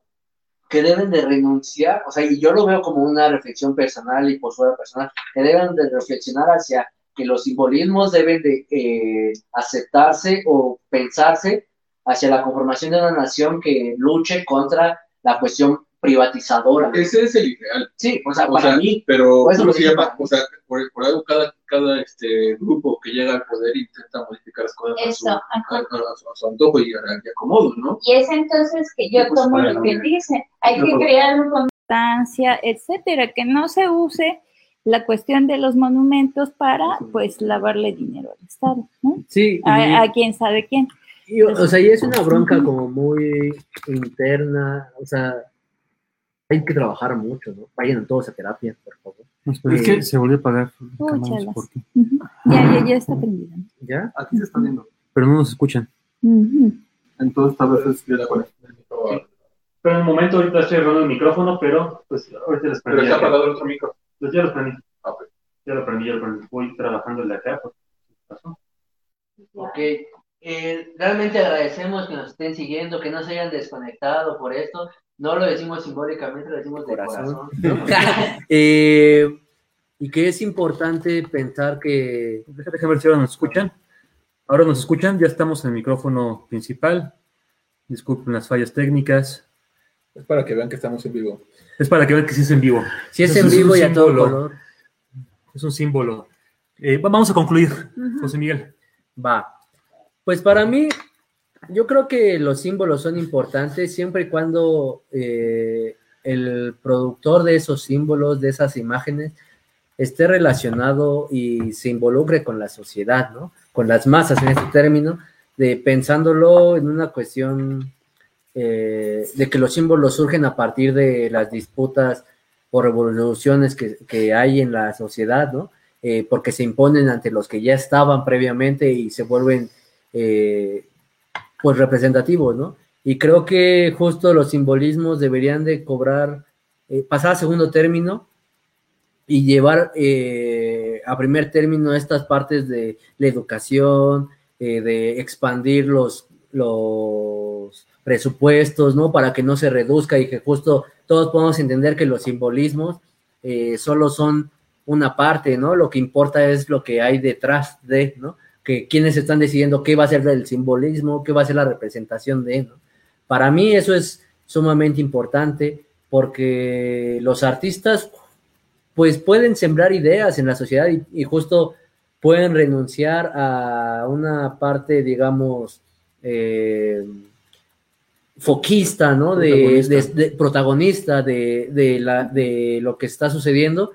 que deben de renunciar, o sea, y yo lo veo como una reflexión personal y postura personal, que deben de reflexionar hacia que los simbolismos deben de eh, aceptarse o pensarse hacia la conformación de una nación que luche contra la cuestión privatizadora. Ese es el ideal. Sí, o sea, O para sea, mí, pero por eso ¿cómo lo se llama? O sea, por, por algo cada, cada este grupo que llega al poder intenta modificar las cosas a su, Eso, a, ajá. a- a su- a su antojo y, a, acomodo, ¿no? Y es entonces que yo pues, tomo lo que dice. Hay No, que crear una constancia, etcétera, que no se use la cuestión de los monumentos para, pues, lavarle dinero al Estado, ¿no? sí, y- A, a quién sabe quién. Y, o sea, y es una bronca como muy interna, o sea, hay que trabajar mucho, ¿no? Vayan todos a terapia, por favor. es que se volvió a apagar. Úchalas. Ujú. Ya, ya, ya está prendida. ¿Ya? Aquí se está viendo. Pero no nos escuchan. Entonces, tal vez es la conexión. Pero en el momento ahorita estoy agarrando el micrófono, pero pues ahorita les Pero prendí. está acá. apagado el otro micro. Pues ya lo prendí. Ah, ok. Ya lo prendí, ya lo prendí. Voy trabajando de acá. ¿qué pasó? Ok. Eh, realmente agradecemos que nos estén siguiendo, que no se hayan desconectado por esto. No lo decimos simbólicamente, lo decimos de corazón. *laughs* *laughs* Eh, y que es importante pensar que Deja- Déjame ver si ahora nos escuchan. Ahora nos escuchan, ya estamos en el micrófono principal. Disculpen las fallas técnicas. Es para que vean que estamos en vivo. Es para que vean que sí es en vivo. si es en es vivo y a todo símbolo. color, Es un símbolo. Eh, va- vamos a concluir. José Miguel. va. Pues para mí, yo creo que los símbolos son importantes siempre y cuando eh, el productor de esos símbolos, de esas imágenes, esté relacionado y se involucre con la sociedad, ¿no? Con las masas en este término, de pensándolo en una cuestión eh, de que los símbolos surgen a partir de las disputas o revoluciones que, que hay en la sociedad, ¿no? Eh, porque se imponen ante los que ya estaban previamente y se vuelven, eh, pues, representativos, ¿no? Y creo que justo los simbolismos deberían de cobrar, eh, pasar a segundo término y llevar eh, a primer término estas partes de la educación, eh, de expandir los, los presupuestos, ¿no? Para que no se reduzca y que justo todos podamos entender que los simbolismos solo son una parte, ¿no? Lo que importa es lo que hay detrás de, ¿no? Que quienes están decidiendo qué va a ser el simbolismo, qué va a ser la representación de, ¿no? Para mí eso es sumamente importante porque los artistas pues pueden sembrar ideas en la sociedad y, y justo pueden renunciar a una parte, digamos, eh, foquista, ¿no? De, Protagonista. de- de- protagonista de, de la, de lo que está sucediendo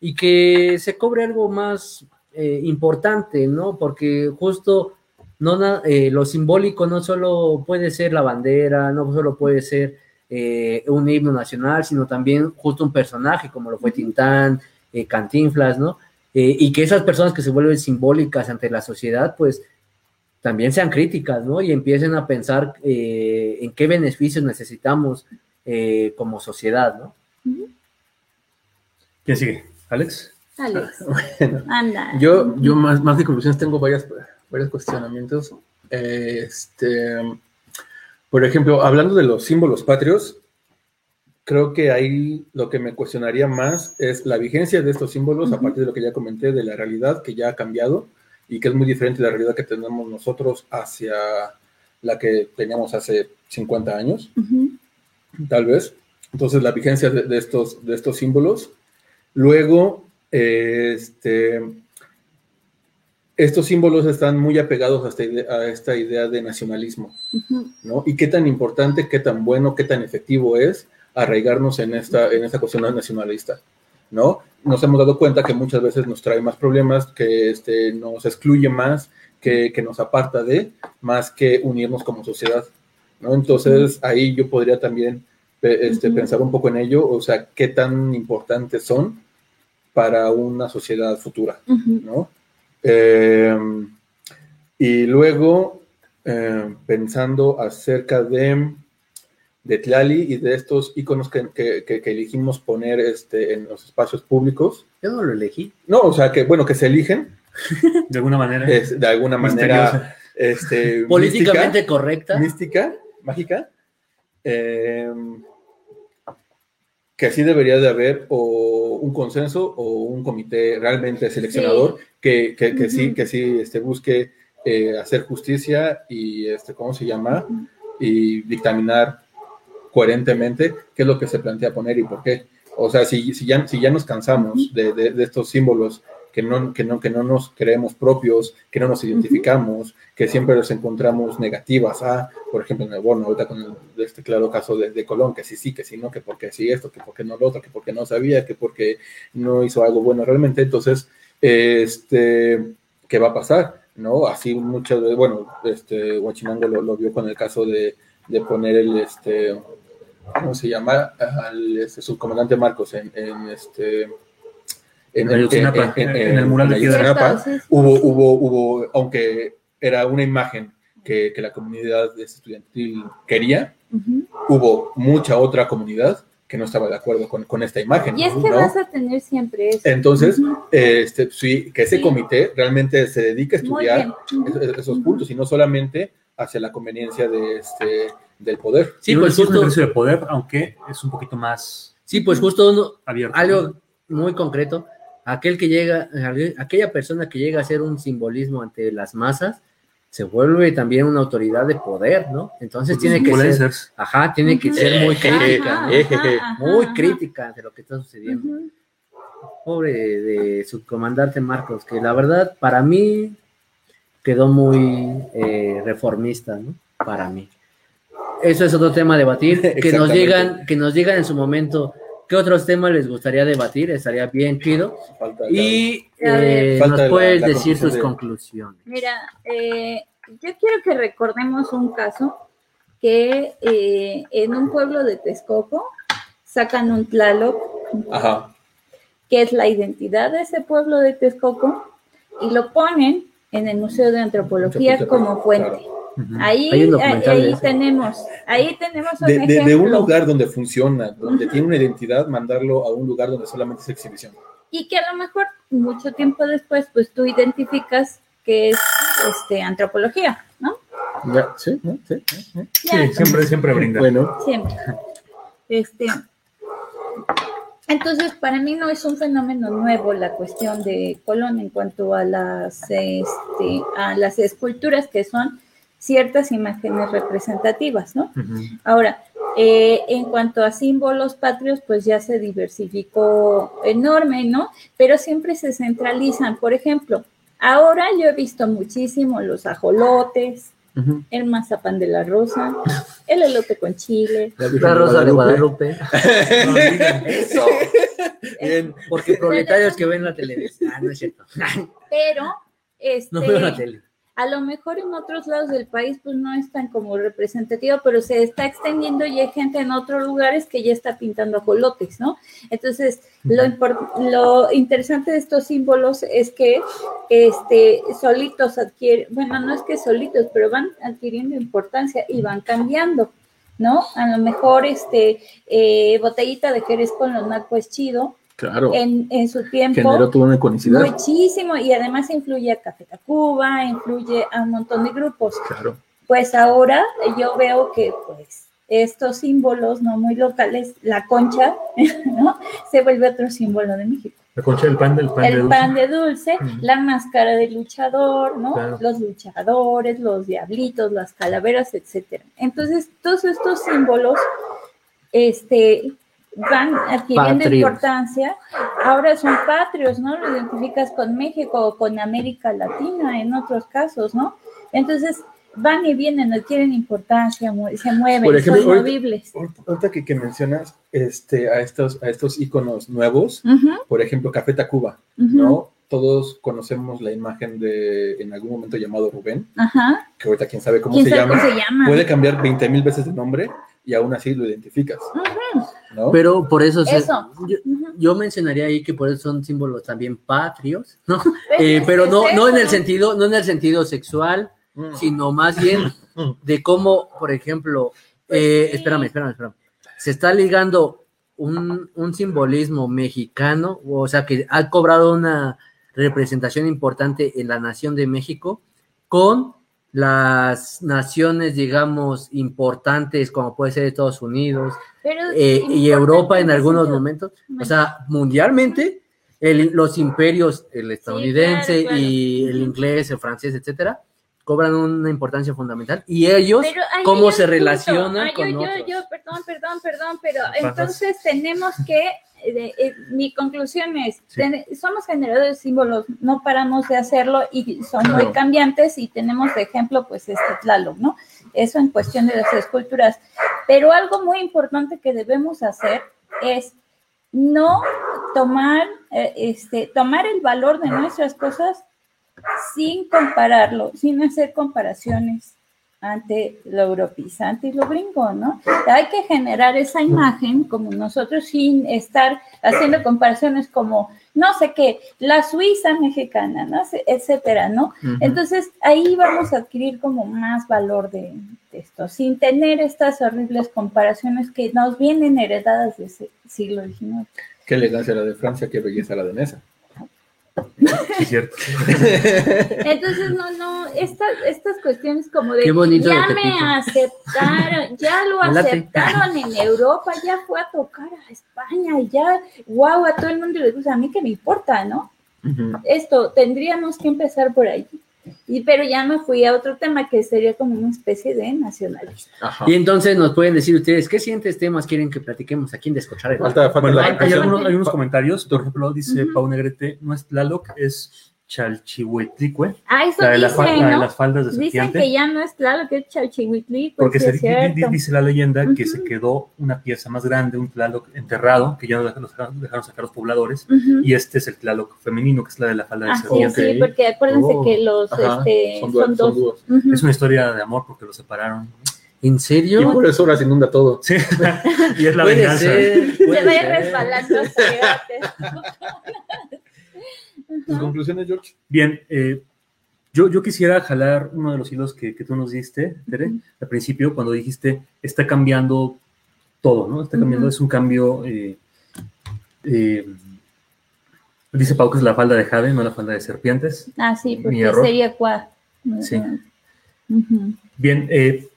y que se cobre algo más eh, importante, ¿no? Porque justo no eh, lo simbólico no solo puede ser la bandera, no solo puede ser eh, un himno nacional, sino también justo un personaje como lo fue Tintán, Cantinflas, ¿no? Y que esas personas que se vuelven simbólicas ante la sociedad, pues también sean críticas, ¿no? Y empiecen a pensar en qué beneficios necesitamos como sociedad, ¿no? ¿Quién sigue? ¿Alex? Alex, *laughs* Bueno, anda. yo, yo más, más que conclusiones tengo varias, varios cuestionamientos. Este, por ejemplo, hablando de los símbolos patrios, creo que ahí lo que me cuestionaría más es la vigencia de estos símbolos, a Ujú. partir de lo que ya comenté, de la realidad que ya ha cambiado y que es muy diferente de la realidad que tenemos nosotros hacia la que teníamos hace 50 años Ujú, tal vez. Entonces, la vigencia de, de estos, de estos símbolos. Luego, este, estos símbolos están muy apegados a esta, ide- a esta idea de nacionalismo, ¿no? Y qué tan importante, qué tan bueno, qué tan efectivo es arraigarnos en esta, en esta cuestión nacionalista, ¿no? Nos hemos dado cuenta que muchas veces nos trae más problemas, que este, nos excluye más, que, que nos aparta de, más que unirnos como sociedad, ¿no? Entonces, ahí yo podría también este, pensar un poco en ello, o sea, qué tan importantes son para una sociedad futura. ¿no? Eh, y luego, eh, pensando acerca de, de Tlali y de estos iconos que, que- que- que elegimos poner este, en los espacios públicos, Yo no lo elegí. no, o sea, que bueno, que se eligen De alguna manera. es, de alguna manera este, Políticamente mística, correcta. mística, mágica, eh, que así debería de haber o un consenso o un comité realmente seleccionador que, que, que sí, que sí este, busque eh, hacer justicia y, este, ¿cómo se llama? Y dictaminar coherentemente qué es lo que se plantea poner y por qué. O sea, si, si, ya, si ya nos cansamos de, de- de estos símbolos que no, que, no, que no nos creemos propios, que no nos identificamos, que siempre los encontramos negativas, ah, por ejemplo, en el bueno, ahorita con el- este claro caso de, de Colón, que sí, sí, que sí, no, que porque sí esto, que porque no lo otro, que porque no sabía, que porque no hizo algo bueno realmente, entonces, este, ¿qué va a pasar? ¿No? Así muchas veces, bueno, este, Huachinango lo, lo vio con el caso de, de poner el, este, ¿cómo se llama? Al este, subcomandante Marcos en, en este... En el mural de. Ayotzinapa. Sí. Hubo, hubo, hubo, aunque era una imagen que, que la comunidad estudiantil quería, hubo mucha otra comunidad que no estaba de acuerdo con, con esta imagen. Y es que ¿no? vas a tener siempre eso. Entonces, este, sí, que ese Sí. comité realmente se dedique a estudiar esos puntos y no solamente hacia la conveniencia de este, del poder. Sí, pues es un justo, ejercicio de poder, aunque es un poquito más sí, pues justo uno- abierto. algo muy concreto. Aquel que llega, aquella persona que llega a ser un simbolismo ante las masas, se vuelve también una autoridad de poder, ¿no? Entonces tiene que ser, ajá, tiene que ser muy crítica, ajá, muy ajá. crítica de lo que está sucediendo. Pobre de subcomandante Marcos, que la verdad para mí quedó muy eh, reformista, ¿no? Para mí. Eso es otro tema a debatir. Que nos digan, que nos digan en su momento qué otros temas les gustaría debatir, estaría bien chido. Falta la- Y eh, Falta nos puedes la decir tus de- conclusiones. Mira, eh, yo quiero que recordemos un caso que eh, en un pueblo de Texcoco sacan un Tlaloc, Ajá. que es la identidad de ese pueblo de Texcoco, y lo ponen en el Museo de Antropología como fuente. claro. Ahí, un ahí, tenemos, ahí tenemos un De, de- de ejemplo. un lugar donde funciona, donde tiene una identidad, mandarlo a un lugar donde solamente es exhibición. y que a lo mejor mucho tiempo después, pues tú identificas que es este, antropología, ¿no? Ya, sí, ¿no? sí, sí, sí. Ya, Sí, siempre, siempre brinda. Bueno, Siempre. Este, entonces, para mí no es un fenómeno nuevo la cuestión de Colón en cuanto a las, este, a las esculturas que son ciertas imágenes representativas, ¿no? Ahora, eh, en cuanto a símbolos patrios, pues ya se diversificó enorme, ¿no? Pero siempre se centralizan. Por ejemplo, ahora yo he visto muchísimo los ajolotes, el mazapán de la rosa, el elote con chile. La, rosa de Guadalupe. *laughs* Eso. *laughs* Bien. Porque proletarios que ven la televisión. Ah, no es cierto. *laughs* Pero, este. No veo la tele a lo mejor en otros lados del país pues no es tan como representativo, pero se está extendiendo y hay gente en otros lugares que ya está pintando ajolotes, ¿no? Entonces, lo, lo interesante de estos símbolos es que este, solitos adquieren, bueno, no es que solitos, pero van adquiriendo importancia y van cambiando. ¿No? A lo mejor este eh, botellita de Jerez con los nacos es chido, Claro. En, en, su tiempo. Generó toda una iconicidad. Muchísimo, y además influye a Café Tacuba, influye a un montón de grupos. Claro. Pues ahora yo veo que, pues, estos símbolos no muy locales, la concha, *laughs* ¿no? Se vuelve otro símbolo de México. La concha del pan, del pan el de dulce. pan de dulce, la máscara del luchador, ¿no? Claro. Los luchadores, los diablitos, las calaveras, etcétera. Entonces, todos estos símbolos, este, van adquiriendo patrios. importancia. Ahora son patrios, ¿no? Lo identificas con México o con América Latina en otros casos, ¿no? Entonces van y vienen, adquieren importancia, se mueven, Por ejemplo, son movibles. Ahorita, ahorita que, que, mencionas este, a, estos, a estos íconos nuevos, uh -huh. por ejemplo, Café Tacuba, uh -huh. ¿no? Todos conocemos la imagen de, en algún momento llamado Rubén, uh -huh. que ahorita quién sabe cómo, ¿Quién se, sabe llama. cómo se llama. Puede cambiar 20 mil veces de nombre y aún así lo identificas. ¿No? Pero por eso, yo, yo, mencionaría ahí que por eso son símbolos también patrios, ¿no? *laughs* Pero, Eh, pero no, no en el sentido, no en el sentido sexual, Mm. sino más bien *laughs* de cómo, por ejemplo, eh, sí. espérame, espérame, espérame, se está ligando un, un simbolismo mexicano, o sea, que ha cobrado una representación importante en la nación de México con las naciones, digamos, importantes, como puede ser Estados Unidos eh, y Europa en algunos momentos, o sea, mundialmente, el- los imperios, el estadounidense claro, claro. y el inglés, el francés, etcétera, cobran una importancia fundamental. Y ellos, cómo se relacionan Ah, con yo, yo, otros. yo, perdón, perdón, perdón, pero entonces tenemos que, eh, eh, mi conclusión es, Sí. ten- somos generadores de símbolos, no paramos de hacerlo y son Claro. muy cambiantes y tenemos de ejemplo pues este Tlaloc, ¿no? Eso en cuestión de las esculturas. Pero algo muy importante que debemos hacer es no tomar, eh, este, tomar el valor de nuestras cosas sin compararlo, sin hacer comparaciones ante lo europeizante y lo gringo, ¿no? Hay que generar esa imagen como nosotros sin estar haciendo comparaciones como, no sé qué, la Suiza mexicana, ¿no? sé, etcétera, ¿no? Entonces ahí vamos a adquirir como más valor de, de esto, sin tener estas horribles comparaciones que nos vienen heredadas de ese siglo XIX. Qué elegancia la de Francia, qué belleza la danesa. Sí, cierto. Entonces, no, no, estas, estas cuestiones como de Qué bonito ya de me aceptaron, ya lo *laughs* aceptaron en Europa, ya fue a tocar a España, ya, wow, a todo el mundo le gusta, a mí que me importa, ¿no? Esto, tendríamos que empezar por ahí. Y, pero ya me fui a otro tema que sería como una especie de nacionalismo. Ajá. Y entonces nos pueden decir ustedes qué siguientes temas quieren que platiquemos aquí en Descochar el Falta, falta Bueno, la hay, hay algunos, hay unos comentarios. Por ejemplo, dice Ujú. Pau Negrete, no es Tlaloc, es Chalchihuetlicue, Ah, eso la de, la dicen, la de ¿no? las faldas de Dicen serpiente. que ya no es claro que es Chalchihuitli, pues Porque sí se, es dice la leyenda que se quedó una pieza más grande, un Tlaloc enterrado, que ya no dejaron, dejaron sacar los pobladores, y este es el Tlaloc femenino, que es la de la falda de Ah, sí, serpiente. sí, porque acuérdense Oh, que los Ajá, este, son son, dos. Es una historia de amor porque los separaron. ¿En Y serio? por eso ahora se inunda todo. Sí, *laughs* y es la Puede venganza. ser, Se ser. resbalando. *laughs* ¿Tus conclusiones, George? Bien, eh, yo, yo quisiera jalar uno de los hilos que, que tú nos diste, Tere, al principio, cuando dijiste, está cambiando todo, ¿no? Está cambiando, es un cambio, eh, eh, dice Pau que es la falda de Jade, no la falda de serpientes. Ah, sí, Mi porque error. sería cuá. Sí. Bien, eh,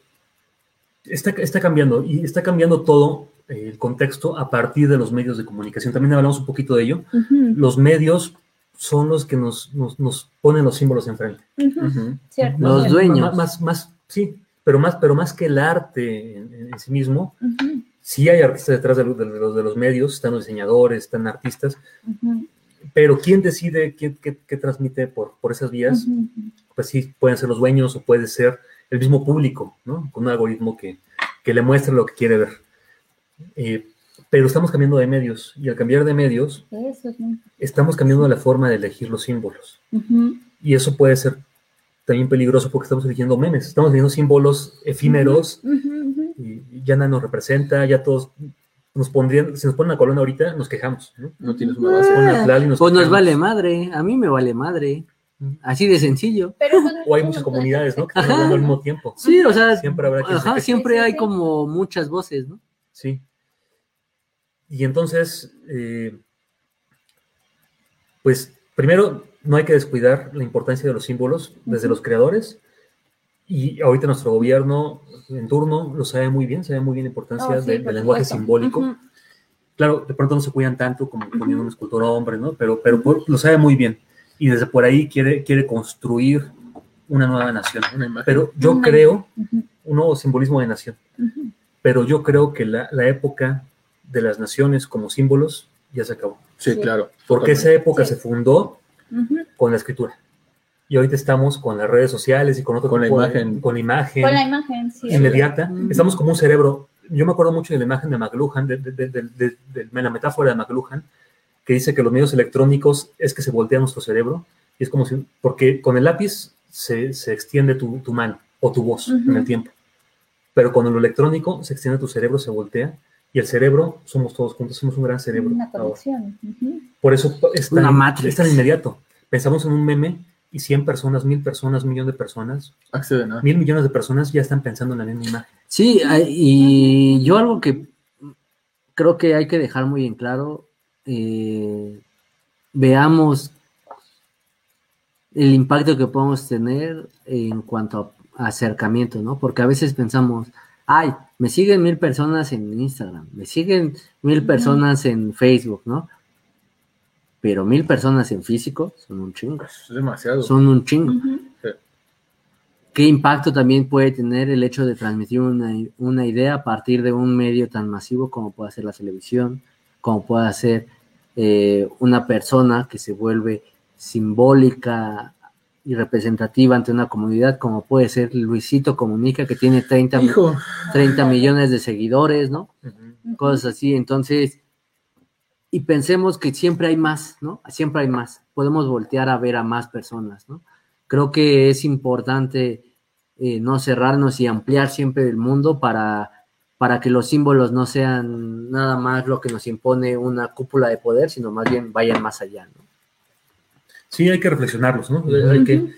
está, está cambiando y está cambiando todo eh, el contexto a partir de los medios de comunicación. También hablamos un poquito de ello. Los medios son los que nos, nos, nos ponen los símbolos enfrente. Ujú. Ujú. Cierto. Los dueños. Más, más, más- sí, pero más, pero más que el arte en, en sí mismo, Ujú. sí hay artistas detrás de, lo- de los, de los medios, están los diseñadores, están artistas, Ujú. pero ¿quién decide qué, qué- qué transmite por, por esas vías? Ujú. Pues sí, pueden ser los dueños o puede ser el mismo público, ¿no? Con un algoritmo que, que le muestra lo que quiere ver. Eh, pero estamos cambiando de medios y al cambiar de medios, Eso es muy- estamos cambiando la forma de elegir los símbolos. Y eso puede ser también peligroso porque estamos eligiendo memes, estamos eligiendo símbolos efímeros y ya nada nos representa, ya todos nos pondrían, si nos ponen una colona ahorita, nos quejamos, ¿no? No tienes una base. Y nos Pues nos vale madre, a mí me vale madre. Así de sencillo. Pero O hay muchas comunidades, ¿no? Que están hablando al mismo tiempo. Sí, o sea, Siempre habrá ajá, siempre hay como muchas voces, ¿no? Sí. Y entonces, eh, pues primero no hay que descuidar la importancia de los símbolos desde los creadores. Y ahorita nuestro gobierno en turno lo sabe muy bien, sabe muy bien la importancia Oh, sí, de- por del lenguaje simbólico. Claro, de pronto no se cuidan tanto como poniendo una escultura hombre, ¿no? Pero, pero por- lo sabe muy bien. Y desde por ahí quiere, quiere construir una nueva nación. Una imagen. Pero yo creo, un nuevo simbolismo de nación. Pero yo creo que la, la época de las naciones como símbolos ya se acabó. sí, Sí. claro. Porque esa época Sí. se fundó con la escritura. Y ahorita estamos con las redes sociales y con otro Con la tipo imagen. con la imagen Con la imagen, sí. inmediata. Estamos como un cerebro. Yo me acuerdo mucho de la imagen de McLuhan, de, de- de- de- de- de la metáfora de McLuhan, que dice que los medios electrónicos es que se voltea nuestro cerebro. Y es como si, porque con el lápiz se, se extiende tu, tu mano o tu voz en el tiempo. Pero con lo electrónico se extiende tu cerebro, se voltea. Y el cerebro somos todos juntos, somos un gran cerebro. Una conexión. Por eso es tan, Matrix. es tan inmediato. Pensamos en un meme y 100 personas, 1000 personas, un millón de personas, Acceden a. mil millones de personas ya están pensando en la misma imagen. Sí, y yo algo que creo que hay que dejar muy en claro, eh, veamos el impacto que podemos tener en cuanto a acercamiento, ¿no? Porque a veces pensamos, ay, me siguen mil personas en Instagram, me siguen mil personas en Facebook, ¿no? Pero mil personas en físico son un chingo, Es demasiado. son un chingo. ¿Qué impacto también puede tener el hecho de transmitir una, una idea a partir de un medio tan masivo como puede ser la televisión, como puede ser eh, una persona que se vuelve simbólica y representativa ante una comunidad, como puede ser Luisito Comunica, que tiene 30, mi- Hijo, 30 millones de seguidores, ¿no? Cosas así. Entonces, y pensemos que siempre hay más, ¿no? Siempre hay más. Podemos voltear a ver a más personas, ¿no? Creo que es importante eh, no cerrarnos y ampliar siempre el mundo para, para que los símbolos no sean nada más lo que nos impone una cúpula de poder, sino más bien vayan más allá, ¿no? Sí, hay que reflexionarlos, ¿no? Hay que-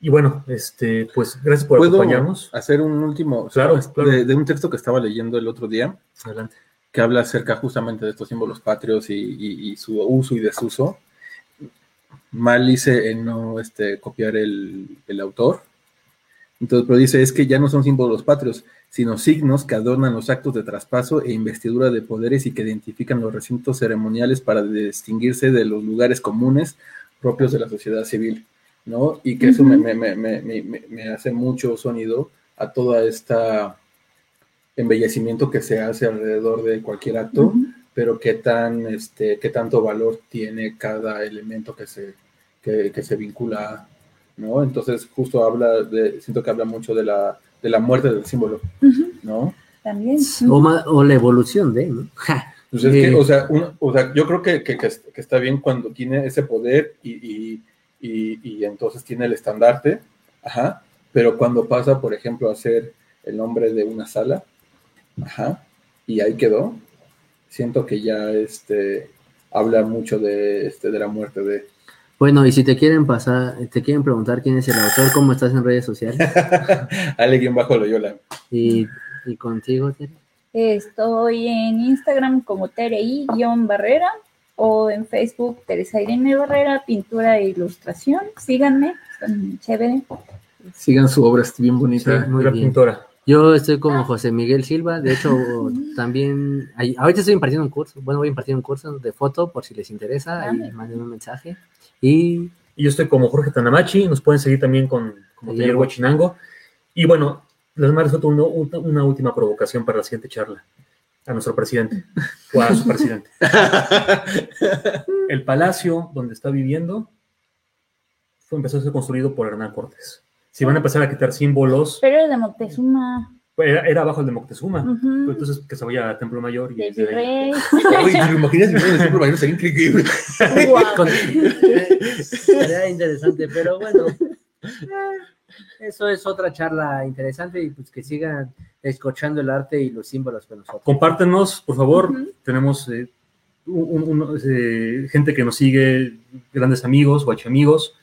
y bueno, este, pues gracias por ¿puedo acompañarnos. hacer un último? Claro. De, de un texto que estaba leyendo el otro día, Adelante. que habla acerca justamente de estos símbolos patrios y, y- y su uso y desuso. Mal hice en no este, copiar el, el autor. Entonces, pero dice, es que ya no son símbolos patrios, sino signos que adornan los actos de traspaso e investidura de poderes y que identifican los recintos ceremoniales para distinguirse de los lugares comunes propios de la sociedad civil, ¿no? Y que eso me, me- me- me- me- me hace mucho sonido a toda esta embellecimiento que se hace alrededor de cualquier acto, pero qué tan, este, qué tanto valor tiene cada elemento que se, que, que se vincula, ¿no? Entonces justo habla de, siento que habla mucho de la, de la muerte del símbolo. ¿no? También. O, la evolución de, ¿no? *laughs* Pues es que, o sea, un- o sea, yo creo que, que- que es- que está bien cuando tiene ese poder y, y- y- y entonces tiene el estandarte, ajá, pero cuando pasa, por ejemplo, a ser el nombre de una sala, ajá, y ahí quedó, siento que ya este, habla mucho de, este, de la muerte de... Bueno, y si te quieren pasar, te quieren preguntar quién es el autor, cómo estás en redes sociales. *laughs* Alguien bajo Loyola. Y, y contigo, Tere. Estoy en Instagram como Terei-Barrera o en Facebook Teresa Irene Barrera, pintura e ilustración. Síganme, son chévere. Sigan su obra, es bien bonita. Sí. Muy la bien. pintora. Yo estoy como José Miguel Silva, de hecho *laughs* también, ahí- ahorita estoy impartiendo un curso, bueno, voy a impartir un curso de foto por si les interesa, ahí manden un mensaje. Y Y yo estoy como Jorge Tanamachi, nos pueden seguir también con como taller. Huachinango. Y bueno, les mando una, última provocación para la siguiente charla a nuestro presidente o a su presidente. El palacio donde está viviendo fue, empezó a ser construido por Hernán Cortés. si van a empezar a quitar símbolos, Pero es de Moctezuma, era, era abajo el de Moctezuma. ujú, Entonces que se vaya a Templo Mayor y del desde ahí- virrey. Oye, ¿te lo imaginas si el Super Mario? Sería increíble. Con- eh, Sería interesante, pero bueno, eso es otra charla interesante y pues que sigan escuchando el arte y los símbolos con nosotros. Compártenos, por favor. Tenemos eh, un- un- eh, gente que nos sigue, grandes amigos, guachamigos.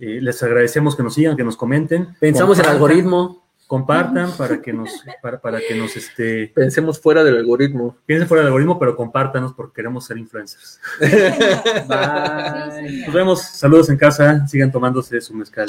Eh, les agradecemos que nos sigan, que nos comenten. Pensamos en el Compartan, algoritmo. Compartan para que nos, para, para que nos este, Pensemos fuera del algoritmo. piensen fuera del algoritmo, pero compártanos porque queremos ser influencers. *laughs* Bye. Nos vemos. Saludos en casa. Sigan tomándose su mezcal.